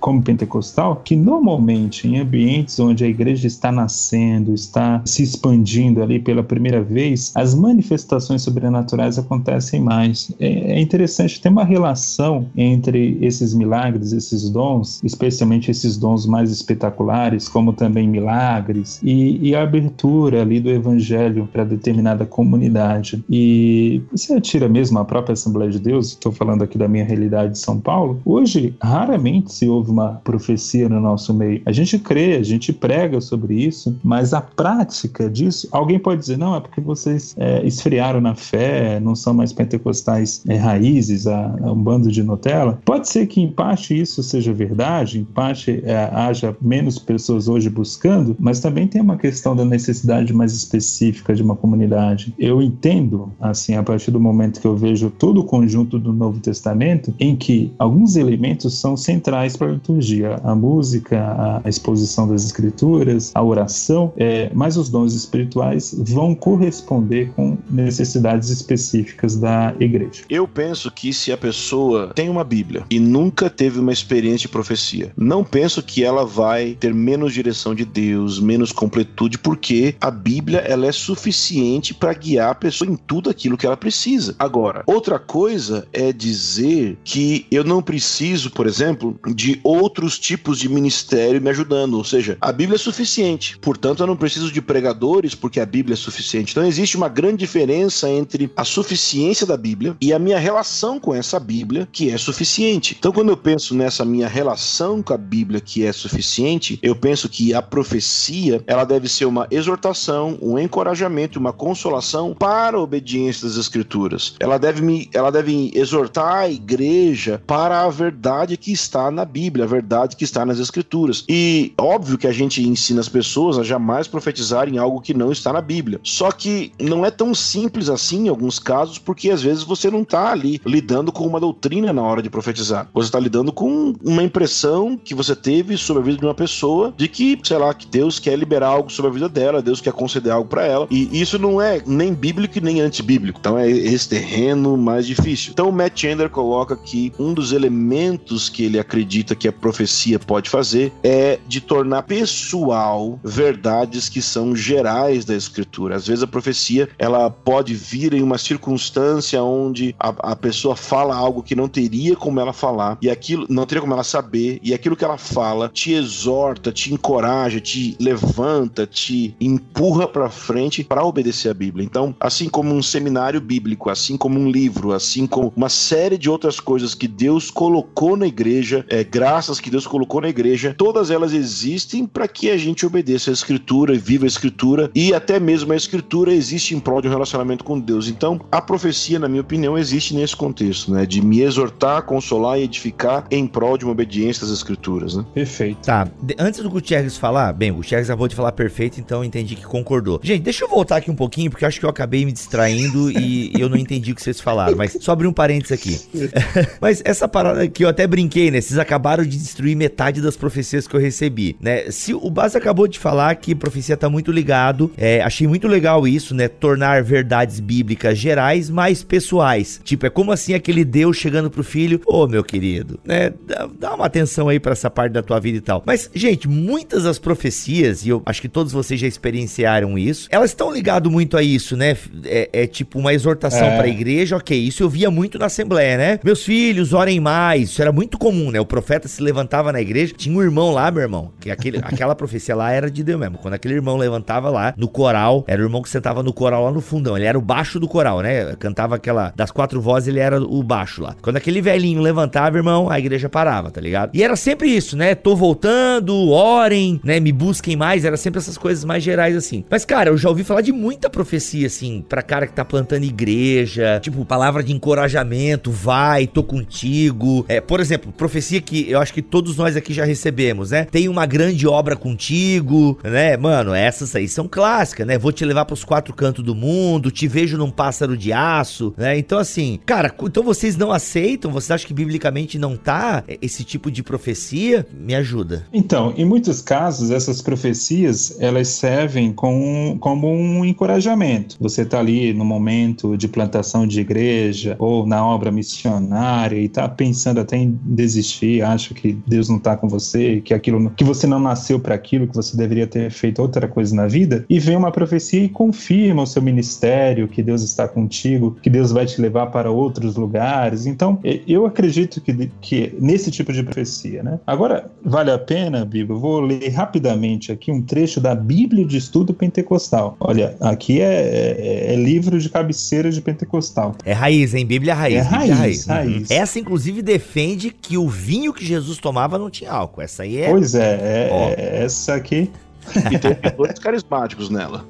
como pentecostal, que normalmente em ambientes onde a igreja está nascendo, está se expandindo ali pela primeira vez, as manifestações sobrenaturais acontecem mais. É, é interessante, tem uma relação entre esses milagres, esses dons, especialmente esses dons mais espetaculares, como também milagres, e, e a abertura ali do evangelho para determinada comunidade. E você atira mesmo a própria Assembleia de Deus, estou falando aqui da minha realidade de São Paulo, hoje raramente se ouve uma profecia no nosso meio. A gente crê, a gente prega sobre isso, mas a prática disso, alguém pode dizer, não, é porque vocês é, esfriaram na fé, não são mais pentecostais é, raízes, a, a, um bando de Nutella. Pode ser que em parte isso seja verdade, em parte é, haja menos pessoas hoje buscando, mas também tem uma questão da necessidade mais específica de uma comunidade. Eu entendo, assim, a partir do momento que eu vejo todo o conjunto do Novo Testamento, em que alguns elementos são centrais para a liturgia: a música, a exposição das escrituras, a oração, é, mas os dons espirituais vão corresponder com necessidades específicas da igreja. Eu penso que se a pessoa tem uma Bíblia e nunca teve uma experiência de profecia, não penso que ela vai ter menos direção de Deus, menos completude, porque a Bíblia ela é suficiente para guiar a pessoa em tudo aquilo que ela precisa. Agora, outra coisa é dizer que eu não preciso, por exemplo, de outros tipos de ministério me ajudando, ou seja, a Bíblia é suficiente. Portanto, eu não preciso de pregadores porque a Bíblia é suficiente. Então, existe uma grande diferença entre a suficiência da Bíblia e a minha relação com essa Bíblia, que é suficiente. Então, quando eu penso nessa minha relação com a Bíblia, que é suficiente, eu penso que a profecia ela deve ser uma exortação, um encorajamento, uma consolação para a obediência das Escrituras. Ela deve me, ela deve exortar a igreja para a verdade que está na Bíblia, a verdade que está nas Escrituras. E óbvio que a gente ensina as pessoas a jamais profetizarem algo que não está na Bíblia. Só que não é tão simples assim em alguns casos, porque às vezes você não está ali lidando com uma doutrina na hora de profetizar. Você está lidando com uma impressão que você teve sobre a vida de uma pessoa de que, sei lá, que Deus quer liberar algo sobre a vida dela, Deus quer conceder algo para ela. E isso não é nem bíblico nem antibíblico. Então é esse terreno mais difícil. Então o Matt Chandler coloca que um dos elementos que ele acredita que a profecia pode fazer é de tornar pessoal verdades que são gerais da escritura. Às vezes a profecia ela pode vir em uma circunstância onde a, a pessoa fala algo que não teria como ela falar e aquilo não teria como ela saber e aquilo que ela fala te exorta, te encoraja, te levanta, te empurra para frente para obedecer a Bíblia. Então, assim como um seminário bíblico, assim como um livro, assim como uma série de outras coisas que Deus colocou na igreja, é, graças que Deus colocou na igreja, todas elas existem para que a gente obedeça a Escritura, viva a Escritura e até mesmo a Escritura existe em prol de um relacionamento com Deus. Então, a profecia, na minha opinião, existe nesse contexto, né, de me exortar, consolar e edificar em prol de uma obediência às Escrituras, né? Perfeito. Tá, antes do Gutierrez falar, bem, o Gutierrez acabou de falar perfeito, então eu entendi que concordou. Gente, deixa eu voltar aqui um pouquinho, porque eu acho que eu acabei me distraindo e eu não entendi o que vocês falaram, mas só abrir um parênteses aqui. mas essa parada que eu até brinquei, né? Vocês acabaram de destruir metade das profecias que eu recebi, né? Se o Bas acabou de falar que profecia tá muito ligado, é, achei muito legal isso, né? Tornar verdades bíblicas gerais mais pessoais. Tipo, é como assim aquele Deus chegando pro filho, ô oh, meu querido, né? Dá, dá uma atenção aí para essa parte da tua vida e tal. Mas, gente, muitas das profecias, e eu acho que todos vocês já experienciaram isso, elas estão ligadas muito a isso, né? É, é tipo uma exortação é. para a igreja, ok. Isso eu via muito na Assembleia, né? Meus filhos, orem mais. Isso era muito comum, né? O profeta se levantava na igreja, tinha um irmão lá, meu irmão, que aquele, aquela profecia lá era de Deus mesmo. Quando aquele irmão levantava lá no coral, era o irmão que sentava no coral lá no fundão. Ele era o baixo do coral, né? Cantava aquela. Das quatro vozes, ele era o baixo lá. Quando aquele velhinho levantava, irmão, a igreja parava, tá ligado? E era sempre isso, né? Tô voltando, orem, né? Me busquem mais. Era sempre essas coisas mais gerais assim. Mas, cara, eu já ouvi falar de muita profecia, assim, pra cara que tá plantando igreja, tipo, palavra de encorajamento, vai, tô contigo contigo. É, por exemplo, profecia que eu acho que todos nós aqui já recebemos, né? Tem uma grande obra contigo, né? Mano, essas aí são clássicas, né? Vou te levar pros quatro cantos do mundo, te vejo num pássaro de aço, né? Então, assim, cara, então vocês não aceitam? Vocês acham que biblicamente não tá esse tipo de profecia? Me ajuda. Então, em muitos casos, essas profecias, elas servem com, como um encorajamento. Você tá ali no momento de plantação de igreja ou na obra missionária e tá pensando até em desistir, acha que Deus não tá com você, que aquilo que você não nasceu para aquilo, que você deveria ter feito outra coisa na vida, e vem uma profecia e confirma o seu ministério, que Deus está contigo, que Deus vai te levar para outros lugares. Então, eu acredito que, que nesse tipo de profecia, né? Agora, vale a pena, Bíblia, eu vou ler rapidamente aqui um trecho da Bíblia de Estudo Pentecostal. Olha, aqui é, é, é livro de cabeceira de Pentecostal. É raiz, hein? Bíblia raiz. É raiz, raiz. raiz. Essa, inclusive, defende que o vinho que Jesus tomava não tinha álcool. Essa aí é. Pois é, é, é essa aqui e tem dois carismáticos nela.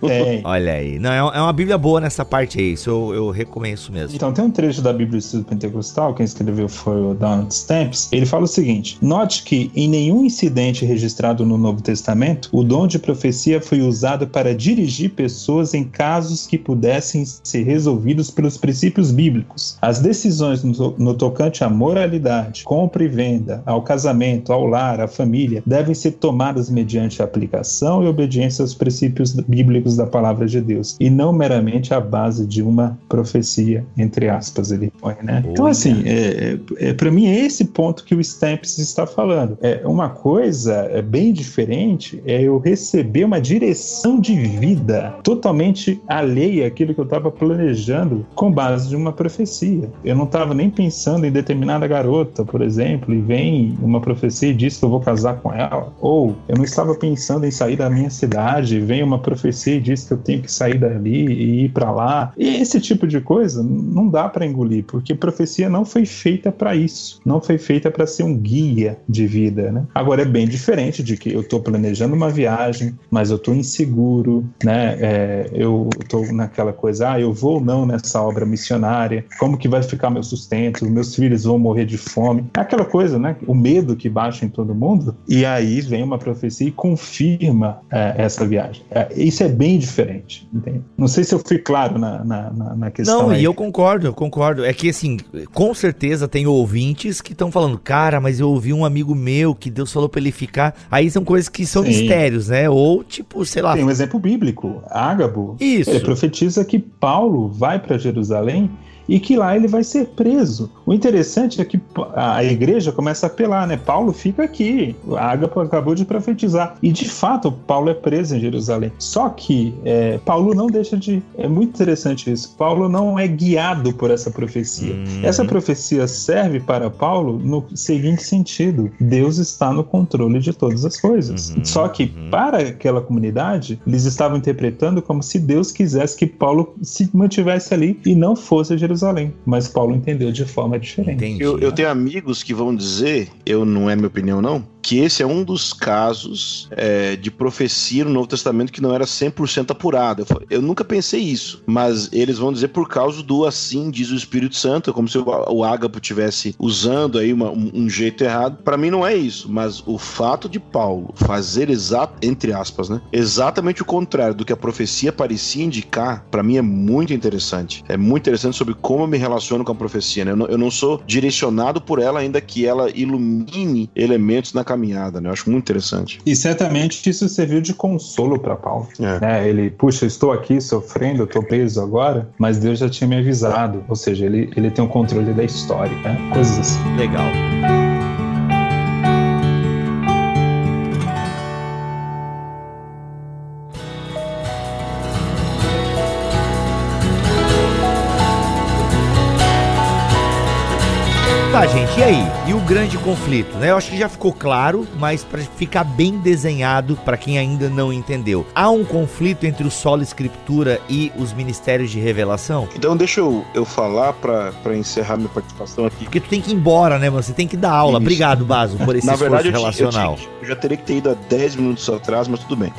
Tem. Olha aí. Não, é, é uma Bíblia boa nessa parte aí. Isso eu, eu recomendo mesmo. Então, tem um trecho da Bíblia do Estudo Pentecostal, quem escreveu foi o Donald Stamps. Ele fala o seguinte: Note que em nenhum incidente registrado no Novo Testamento, o dom de profecia foi usado para dirigir pessoas em casos que pudessem ser resolvidos pelos princípios bíblicos. As decisões no, no tocante à moralidade, compra e venda, ao casamento, ao lar, à família, devem ser tomadas mediante a aplicação e obediência aos princípios bíblicos da palavra de Deus e não meramente à base de uma profecia, entre aspas, ele põe, né? Boa, então, assim, é, é, é para mim é esse ponto que o Stamps está falando. É uma coisa é bem diferente é eu receber uma direção de vida totalmente alheia àquilo que eu estava planejando com base de uma profecia. Eu não estava nem pensando em determinada garota, por exemplo, e vem uma profecia e diz que eu vou casar com ela. Ou eu não estava pensando pensando em sair da minha cidade, vem uma profecia e diz que eu tenho que sair dali e ir para lá. E esse tipo de coisa não dá para engolir, porque profecia não foi feita para isso, não foi feita para ser um guia de vida, né? Agora é bem diferente de que eu estou planejando uma viagem, mas eu estou inseguro, né? É, eu estou naquela coisa, ah, eu vou ou não nessa obra missionária? Como que vai ficar meu sustento? Meus filhos vão morrer de fome? É aquela coisa, né? O medo que baixa em todo mundo. E aí vem uma profecia e confia confirma é, essa viagem. É, isso é bem diferente, entende? Não sei se eu fui claro na, na, na questão. Não, aí. e eu concordo, eu concordo. É que, assim, com certeza tem ouvintes que estão falando, cara, mas eu ouvi um amigo meu que Deus falou pra ele ficar. Aí são coisas que são Sim. mistérios, né? Ou, tipo, sei lá. Tem um exemplo bíblico, Ágabo. Isso. Ele profetiza que Paulo vai para Jerusalém e que lá ele vai ser preso. O interessante é que a igreja começa a apelar, né? Paulo fica aqui, a Ágapa acabou de profetizar. E de fato, Paulo é preso em Jerusalém. Só que é, Paulo não deixa de. É muito interessante isso. Paulo não é guiado por essa profecia. Uhum. Essa profecia serve para Paulo no seguinte sentido: Deus está no controle de todas as coisas. Uhum. Só que uhum. para aquela comunidade, eles estavam interpretando como se Deus quisesse que Paulo se mantivesse ali e não fosse a Jerusalém Jerusalém. Mas Paulo entendeu de forma diferente. Eu, eu, tenho amigos que vão dizer, eu não é minha opinião não, que esse é um dos casos é, de profecia no Novo Testamento que não era 100% apurado. Eu, eu, nunca pensei isso, mas eles vão dizer por causa do assim diz o Espírito Santo, como se o, o Ágapo tivesse usando aí uma, um, um, jeito errado. Para mim não é isso, mas o fato de Paulo fazer exato entre aspas, né, exatamente o contrário do que a profecia parecia indicar, para mim é muito interessante. É muito interessante sobre como eu me relaciono com a profecia. Né? Eu, não, eu não sou direcionado por ela, ainda que ela ilumine elementos na caminhada, né? Eu acho muito interessante. E certamente isso serviu de consolo para Paulo. É. Né? Ele, puxa, estou aqui sofrendo, estou preso agora, mas Deus já tinha me avisado. Ou seja, ele, ele tem o um controle da história, né? Coisas assim. Legal. Tá, gente, e aí? E o grande conflito, né? Eu acho que já ficou claro, mas para ficar bem desenhado para quem ainda não entendeu. Há um conflito entre o solo escritura e os ministérios de revelação? Então deixa eu, eu falar para encerrar minha participação aqui. Porque tu tem que ir embora, né, mano? Você tem que dar aula. Isso. Obrigado, Baso, por esse Na verdade, relacional. Eu, eu, eu, já teria que ter ido há 10 minutos atrás, mas tudo bem.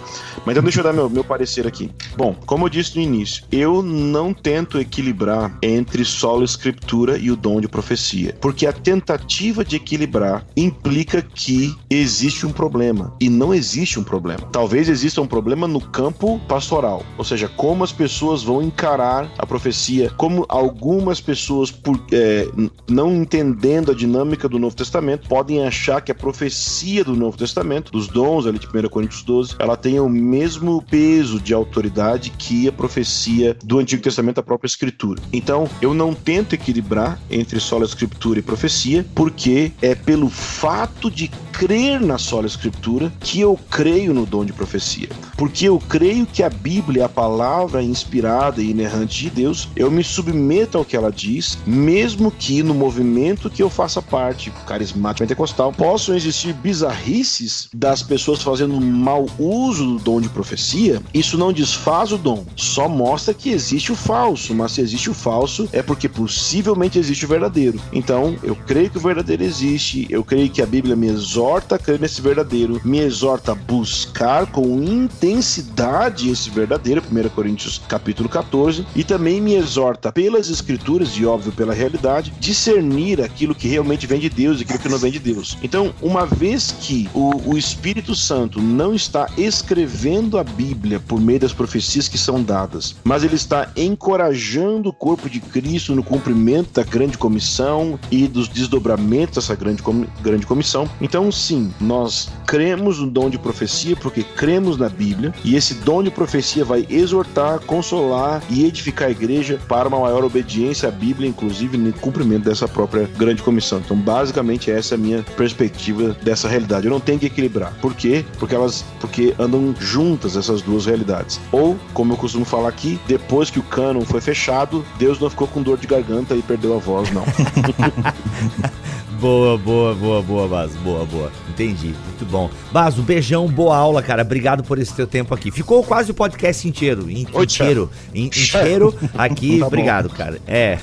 Mas então deixa eu dar meu, meu parecer aqui. Bom, como eu disse no início, eu não tento equilibrar entre solo escritura e o dom de profecia. Porque a tentativa de equilibrar implica que existe um problema. E não existe um problema. Talvez exista um problema no campo pastoral. Ou seja, como as pessoas vão encarar a profecia, como algumas pessoas, por, é, não entendendo a dinâmica do Novo Testamento, podem achar que a profecia do Novo Testamento, dos dons ali de 1 Coríntios 12, ela tem o mesmo peso de autoridade que a profecia do Antigo Testamento, a própria Escritura. Então, eu não tento equilibrar entre sola escritura e profecia, porque é pelo fato de crer na sola escritura que eu creio no dom de profecia. Porque eu creio que a Bíblia a palavra inspirada e inerrante de Deus, eu me submeto ao que ela diz, mesmo que no movimento que eu faça parte, carismático pentecostal, possam existir bizarrices das pessoas fazendo mau uso do dom de profecia, isso não desfaz o dom, só mostra que existe o falso, mas se existe o falso é porque possivelmente existe o verdadeiro. Então, eu creio que o verdadeiro existe, eu creio que a Bíblia me exorta a crer nesse verdadeiro, me exorta a buscar com intensidade esse verdadeiro, 1 Coríntios capítulo 14, e também me exorta pelas escrituras e óbvio pela realidade, discernir aquilo que realmente vem de Deus e aquilo que não vem de Deus. Então, uma vez que o, o Espírito Santo não está escrevendo a Bíblia por meio das profecias que são dadas, mas ele está encorajando o corpo de Cristo no cumprimento da grande comissão e dos desdobramentos dessa grande, grande comissão. Então, sim, nós cremos no dom de profecia porque cremos na Bíblia e esse dom de profecia vai exortar, consolar e edificar a igreja para uma maior obediência à Bíblia, inclusive no cumprimento dessa própria grande comissão. Então, basicamente, essa é a minha perspectiva dessa realidade. Eu não tenho que equilibrar. Por quê? Porque elas porque andam juntas essas duas realidades. Ou, como eu costumo falar aqui, depois que o cânon foi fechado, Deus não ficou com dor de garganta e perdeu a voz, não. boa, boa, boa, boa, Baso. Boa, boa. Entendi. Muito bom. Baso, beijão, boa aula, cara. Obrigado por esse teu tempo aqui. Ficou quase o podcast inteiro. inteiro. inteiro aqui. Tá Obrigado, cara. É.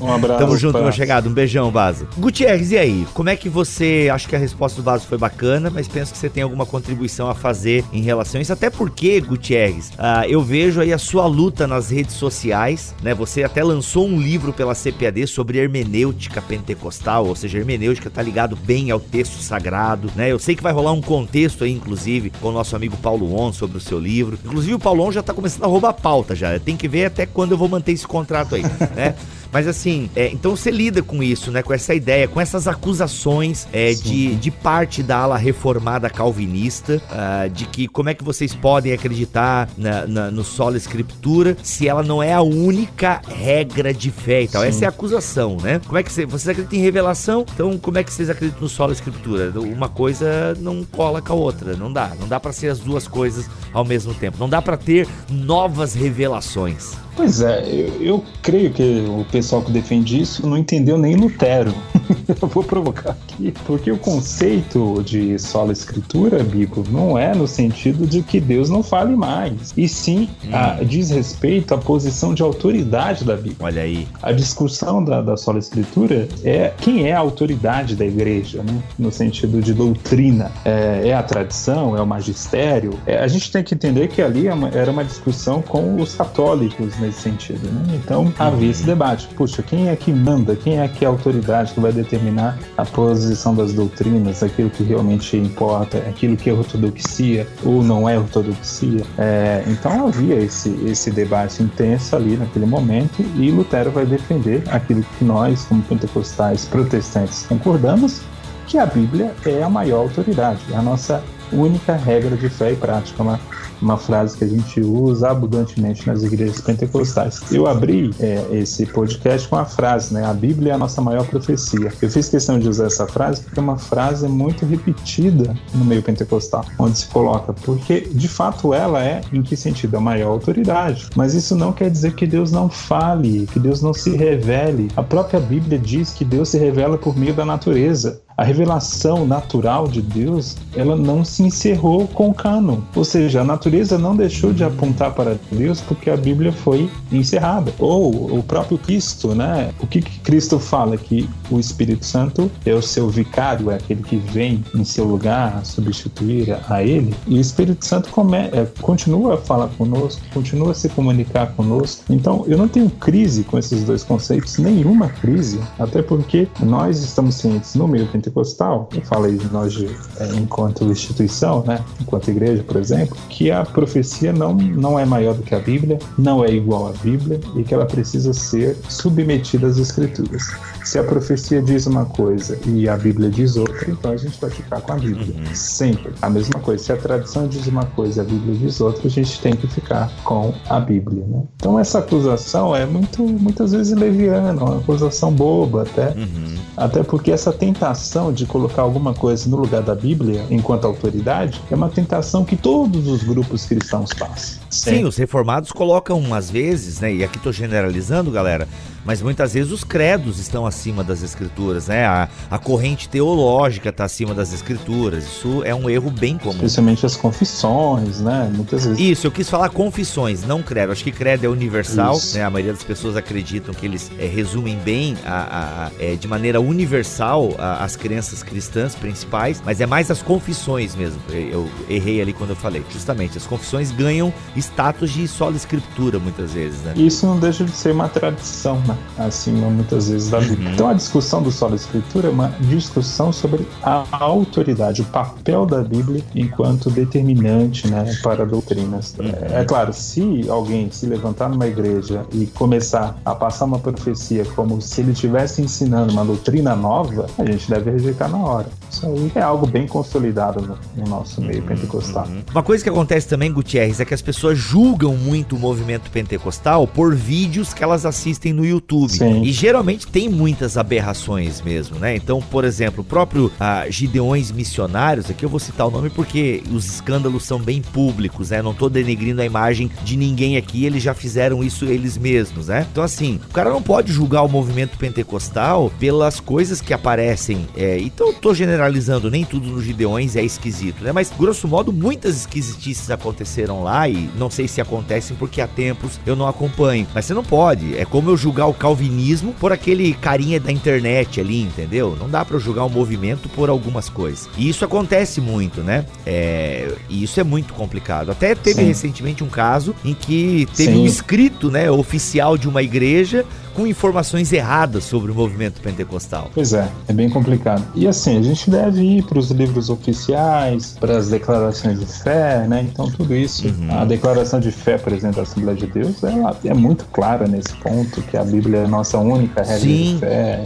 Um abraço. Tamo junto, meu chegado. Um beijão, Baso. Gutierrez, e aí? Como é que você. Acho que a resposta do Baso foi bacana, mas penso que você tem alguma contribuição a fazer em relação a isso. Até porque, Gutierrez, uh, eu vejo aí a sua luta nas redes sociais, né? Você até lançou um livro pela CPAD sobre hermenêutica pentecostal, ou seja, hermenêutica tá ligado bem ao texto sagrado, né? Eu sei que vai rolar um contexto aí, inclusive, com o nosso amigo Paulo On sobre o seu livro. Inclusive, o Paulo On já tá começando a roubar pauta já. Tem que ver até quando eu vou manter esse contrato aí, né? Mas assim, é, então você lida com isso, né? Com essa ideia, com essas acusações é, de, de parte da ala reformada calvinista, uh, de que como é que vocês podem acreditar na, na, no solo escritura se ela não é a única regra de fé e tal. Sim. Essa é a acusação, né? Como é que você, vocês acreditam em revelação? Então como é que vocês acreditam no solo escritura? Uma coisa não cola com a outra, não dá. Não dá para ser as duas coisas ao mesmo tempo. Não dá para ter novas revelações. Pois é, eu, eu, creio que o pessoal que defende isso não entendeu nem Lutero. eu vou provocar aqui, porque o conceito de sola escritura, Bico, não é no sentido de que Deus não fale mais, e sim hum. a, diz respeito à posição de autoridade da Bíblia. Olha aí. A discussão da, da sola escritura é quem é a autoridade da igreja, né? no sentido de doutrina. É, é a tradição, é o magistério. É, a gente tem que entender que ali é era uma discussão com os católicos, nesse sentido. Né? Então havia esse debate. Puxa, quem é que manda? Quem é que é a autoridade que vai determinar a posição das doutrinas, aquilo que realmente importa, aquilo que é ortodoxia ou não é ortodoxia? É, então havia esse, esse debate intenso ali naquele momento e Lutero vai defender aquilo que nós, como pentecostais protestantes, concordamos, que a Bíblia é a maior autoridade, a nossa única regra de fé e prática, uma, uma frase que a gente usa abundantemente nas igrejas pentecostais. Eu abri é, esse podcast com a frase, né? A Bíblia é a nossa maior profecia. Eu fiz questão de usar essa frase porque é uma frase muito repetida no meio pentecostal, onde se coloca, porque de fato ela é, em que sentido? A maior autoridade. Mas isso não quer dizer que Deus não fale, que Deus não se revele. A própria Bíblia diz que Deus se revela por meio da natureza a revelação natural de Deus, ela não se encerrou com o cânon. Ou seja, a natureza não deixou de apontar para Deus porque a Bíblia foi encerrada. Ou o próprio Cristo, né? O que, que Cristo fala? Que o Espírito Santo é o seu vicário, é aquele que vem em seu lugar substituir a ele. E o Espírito Santo come, é, continua a falar conosco, continua a se comunicar conosco. Então, eu não tenho crise com esses dois conceitos, nenhuma crise, até porque nós estamos cientes no meio pentecostal, eu falei de nós é, enquanto instituição, né, enquanto igreja, por exemplo, que a profecia não, não é maior do que a Bíblia, não é igual à Bíblia e que ela precisa ser submetida às Escrituras. Se a profecia diz uma coisa e a Bíblia diz outra, então a gente vai ficar com a Bíblia. Uhum. Sempre. A mesma coisa. Se a tradição diz uma coisa e a Bíblia diz outra, a gente tem que ficar com a Bíblia. Né? Então essa acusação é muito, muitas vezes leviana, uma acusação boba até. Uhum. Até porque essa tentação de colocar alguma coisa no lugar da Bíblia enquanto autoridade é uma tentação que todos os grupos cristãos passam. Sim, os reformados colocam às vezes, né? E aqui estou generalizando, galera, mas muitas vezes os credos estão acima das escrituras, né? A, a corrente teológica está acima das escrituras. Isso é um erro bem comum. Especialmente as confissões, né? Muitas vezes. Isso, eu quis falar confissões, não credo. Acho que credo é universal, Isso. né? A maioria das pessoas acreditam que eles é, resumem bem a, a, é, de maneira universal as crenças cristãs principais, mas é mais as confissões mesmo. Eu errei ali quando eu falei. Justamente, as confissões ganham status de sola escritura muitas vezes, né? Isso não deixa de ser uma tradição, né? acima muitas vezes da Bíblia. Uhum. Então a discussão do solo escritura é uma discussão sobre a autoridade, o papel da Bíblia enquanto determinante né, para doutrinas. Uhum. É, é claro, se alguém se levantar numa igreja e começar a passar uma profecia como se ele estivesse ensinando uma doutrina nova, a gente deve rejeitar na hora. Isso aí é algo bem consolidado no, no nosso meio uhum. pentecostal. Uma coisa que acontece também, Gutierrez, é que as pessoas julgam muito o movimento pentecostal por vídeos que elas assistem no YouTube. Sim. E geralmente tem muitas aberrações mesmo, né? Então, por exemplo, o próprio ah, Gideões Missionários, aqui eu vou citar o nome porque os escândalos são bem públicos, né? Não tô denegrindo a imagem de ninguém aqui, eles já fizeram isso eles mesmos, né? Então, assim, o cara não pode julgar o movimento pentecostal pelas coisas que aparecem. É, então, eu tô generalizando, nem tudo nos Gideões é esquisito, né? Mas, grosso modo, muitas esquisitices aconteceram lá e não sei se acontecem porque há tempos eu não acompanho. Mas você não pode. É como eu julgar o calvinismo por aquele carinha da internet ali, entendeu? Não dá para julgar o movimento por algumas coisas. E isso acontece muito, né? É, e isso é muito complicado. Até teve Sim. recentemente um caso em que teve Sim. um escrito, né, oficial de uma igreja com informações erradas sobre o movimento pentecostal. Pois é, é bem complicado. E assim, a gente deve ir para os livros oficiais, para as declarações de fé, né? Então, tudo isso. Uhum. A declaração de fé, por exemplo, da Assembleia de Deus, ela é muito clara nesse ponto, que a Bíblia é a nossa única regra Sim. de fé,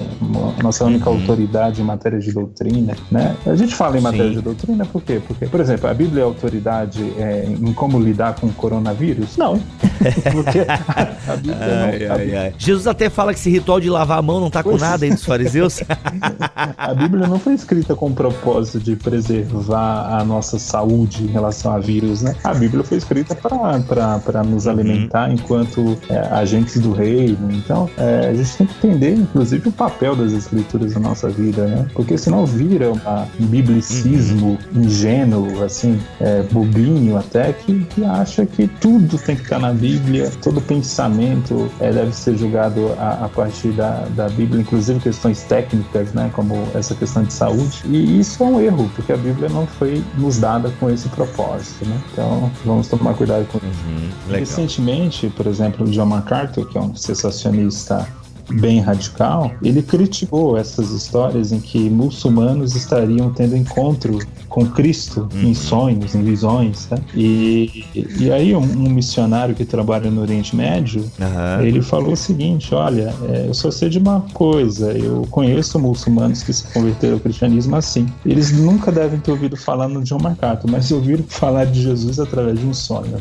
a nossa única uhum. autoridade em matéria de doutrina, né? A gente fala em matéria Sim. de doutrina por quê? Porque, por exemplo, a Bíblia é autoridade é, em como lidar com o coronavírus? Não. Porque a, a Bíblia ai, não. Ai, ai. Jesus até fala que esse ritual de lavar a mão não tá com nada aí dos fariseus. a Bíblia não foi escrita com o propósito de preservar a nossa saúde em relação a vírus, né? A Bíblia foi escrita para nos uhum. alimentar enquanto é, agentes do reino. Então, é, a gente tem que entender, inclusive, o papel das escrituras na nossa vida, né? Porque senão vira um biblicismo uhum. ingênuo, assim, é, bobinho até, que, que acha que tudo tem que estar na Bíblia, todo pensamento é, deve ser julgado a, a partir da, da Bíblia, inclusive questões técnicas, né, como essa questão de saúde. E isso é um erro, porque a Bíblia não foi nos dada com esse propósito, né? Então, vamos tomar cuidado com isso. Uhum, Recentemente, por exemplo, o John MacArthur, que é um sensacionista bem radical, ele criticou essas histórias em que muçulmanos estariam tendo encontro com Cristo uhum. em sonhos, em visões, né? E, e aí um, um, missionário que trabalha no Oriente Médio, uhum. ele falou o seguinte, olha, é, eu só sei de uma coisa, eu conheço muçulmanos que se converteram ao cristianismo assim. Eles nunca devem ter ouvido falar no John MacArthur, mas ouviram falar de Jesus através de um sonho. Né?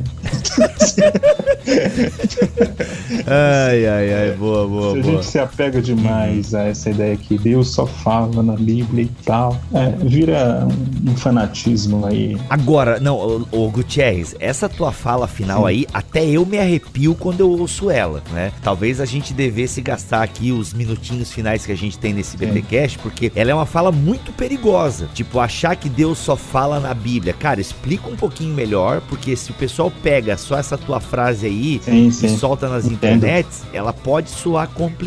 ai, ai, ai, boa, boa, boa. Gente se apega demais a essa ideia que Deus só fala na Bíblia e tal, é, vira um fanatismo aí. Agora, não, o, o Gutierrez, essa tua fala final Sim. aí, até eu me arrepio quando eu ouço ela, né? Talvez a gente devesse gastar aqui os minutinhos finais que a gente tem nesse BTcast, porque ela é uma fala muito perigosa. Tipo, achar que Deus só fala na Bíblia. Cara, explica um pouquinho melhor, porque se o pessoal pega só essa tua frase aí sim, sim. e solta nas Entendo. internets, ela pode soar complicada.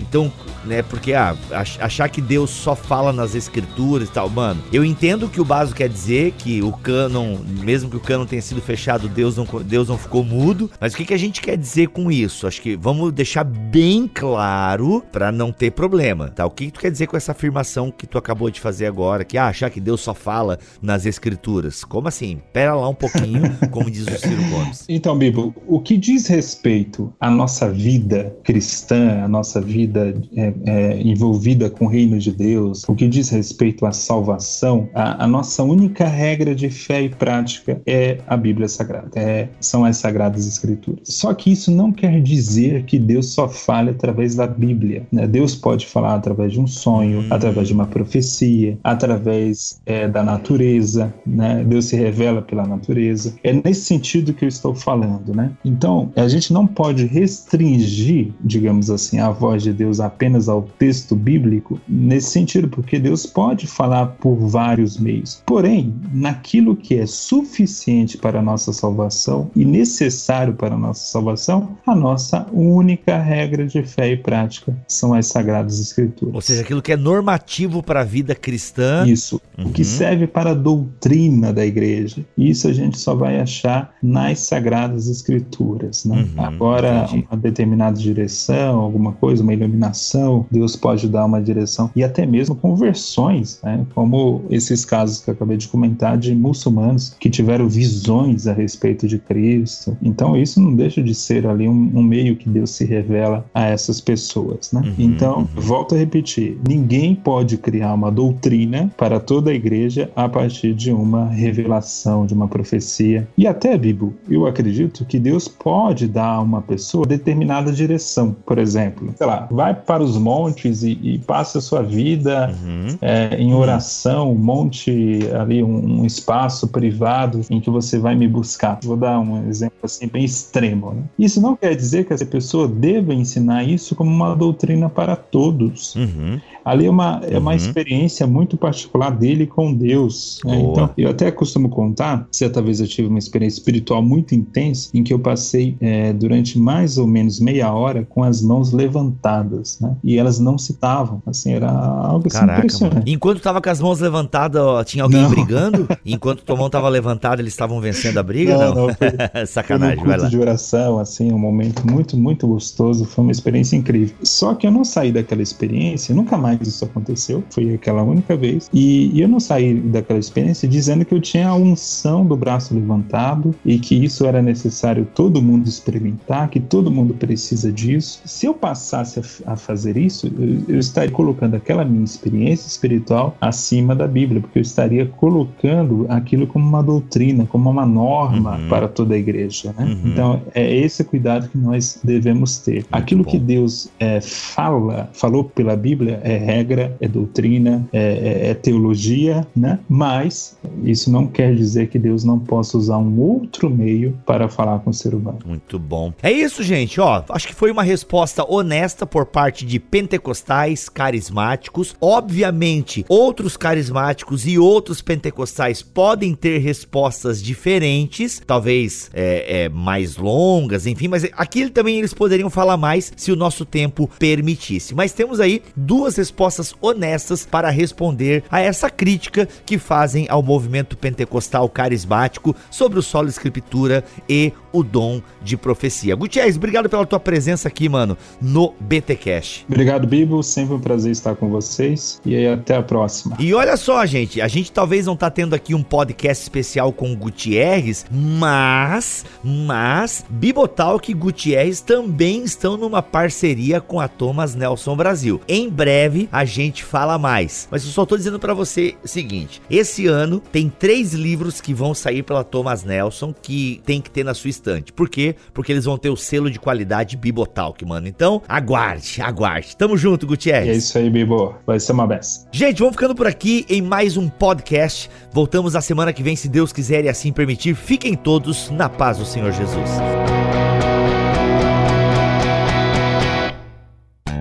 Então, né, porque ah, achar que Deus só fala nas escrituras e tal, mano, eu entendo que o básico quer dizer, que o cânon, mesmo que o cânon tenha sido fechado, Deus não, Deus não ficou mudo, mas o que, que a gente quer dizer com isso? Acho que vamos deixar bem claro para não ter problema, tá? O que, que tu quer dizer com essa afirmação que tu acabou de fazer agora, que ah, achar que Deus só fala nas escrituras? Como assim? Pera lá um pouquinho, como diz o Ciro Gomes. Então, Bibo, o que diz respeito à nossa vida cristã, a nossa vida é, é, envolvida com o reino de Deus, o que diz respeito à salvação, a, a, nossa única regra de fé e prática é a Bíblia Sagrada, é, são as Sagradas Escrituras. Só que isso não quer dizer que Deus só fale através da Bíblia. Né? Deus pode falar através de um sonho, hum. através de uma profecia, através é, da natureza, né? Deus se revela pela natureza. É nesse sentido que eu estou falando, né? Então, a gente não pode restringir, digamos assim, a voz de Deus apenas ao texto bíblico nesse sentido, porque Deus pode falar por vários meios. Porém, naquilo que é suficiente para a nossa salvação e necessário para a nossa salvação, a nossa única regra de fé e prática são as sagradas escrituras. Ou seja, aquilo que é normativo para a vida cristã. Isso. Uhum. O que serve para a doutrina da igreja. Isso a gente só vai achar nas sagradas escrituras. Né? Uhum, Agora, entendi. uma determinada direção, alguma coisa, uma iluminação, Deus pode dar uma direção e até mesmo conversões, né? como esses casos que eu acabei de comentar de muçulmanos que tiveram visões a respeito de Cristo. Então, isso não deixa de ser ali um, um meio que Deus se revela a essas pessoas. Né? Uhum, então, uhum. volto a repetir: ninguém pode criar uma doutrina para toda a igreja a partir de uma revelação, de uma profecia. E até, Bibo, eu acredito que Deus pode dar a uma pessoa determinada direção. Por exemplo, sei lá, vai para os montes e, e passe a sua vida uhum. é, em oração, monte ali um, um, espaço privado em que você vai me buscar. Vou dar um exemplo assim bem extremo. Né? Isso não quer dizer que essa pessoa deva ensinar isso como uma doutrina para todos. Uhum. Ali é uma, é uma uhum. experiência muito particular dele com Deus. Né? Então, eu até costumo contar, certa vez eu tive uma experiência espiritual muito intensa, em que eu passei é, durante mais ou menos meia hora com as mãos levantadas, né? E elas não se estavam, assim, era algo assim Caraca, impressionante. Mano. Enquanto tava com as mãos levantadas, tinha alguém não. brigando? Enquanto tua mão tava levantada, eles estavam vencendo a briga? Não, não. não foi, Sacanagem, foi um vai lá. de oração, assim, um momento muito, muito gostoso, foi uma experiência incrível. Só que eu não saí daquela experiência, nunca mais isso aconteceu, foi aquela única vez, e, e eu não saí daquela experiência dizendo que eu tinha a unção do braço levantado e que isso era necessário todo mundo experimentar, que todo mundo precisa disso. Se eu passasse a, a fazer isso, eu, eu estaria colocando aquela minha experiência espiritual acima da Bíblia, porque eu estaria colocando aquilo como uma doutrina, como uma norma uhum. para toda a igreja. Né? Uhum. Então, é esse cuidado que nós devemos ter. Muito aquilo bom. que Deus é, fala, falou pela Bíblia, é regra, é doutrina, é, é, é teologia, né? Mas isso não quer dizer que Deus não possa usar um outro meio para falar com o ser humano. Muito bom. É isso, gente. Ó, acho que foi uma resposta honesta por parte de pentecostais carismáticos. Obviamente, outros carismáticos e outros pentecostais podem ter respostas diferentes, talvez é, é, mais longas, enfim, mas aqui também eles poderiam falar mais se o nosso tempo permitisse. Mas temos aí duas respostas respostas honestas para responder a essa crítica que fazem ao movimento pentecostal carismático sobre o solo escritura e o dom de profecia. Gutierrez, obrigado pela tua presença aqui, mano, no BTcast. Obrigado, Bibo, sempre um prazer estar com vocês e aí até a próxima. E olha só, gente, a gente talvez não tá tendo aqui um podcast especial com o Gutierrez, mas, mas Bibotalk e Gutierrez também estão numa parceria com a Thomas Nelson Brasil. Em breve a gente fala mais, mas eu só tô dizendo para você o seguinte: esse ano tem três livros que vão sair pela Thomas Nelson que tem que ter na sua estante. Por quê? Porque eles vão ter o selo de qualidade Bibotalk, mano. Então, aguarde, aguarde. Tamo junto, Gutierrez. É isso aí, Bibo. Vai ser uma benção. Gente, vamos ficando por aqui em mais um podcast. Voltamos na semana que vem, se Deus quiser e assim permitir. Fiquem todos na paz do Senhor Jesus.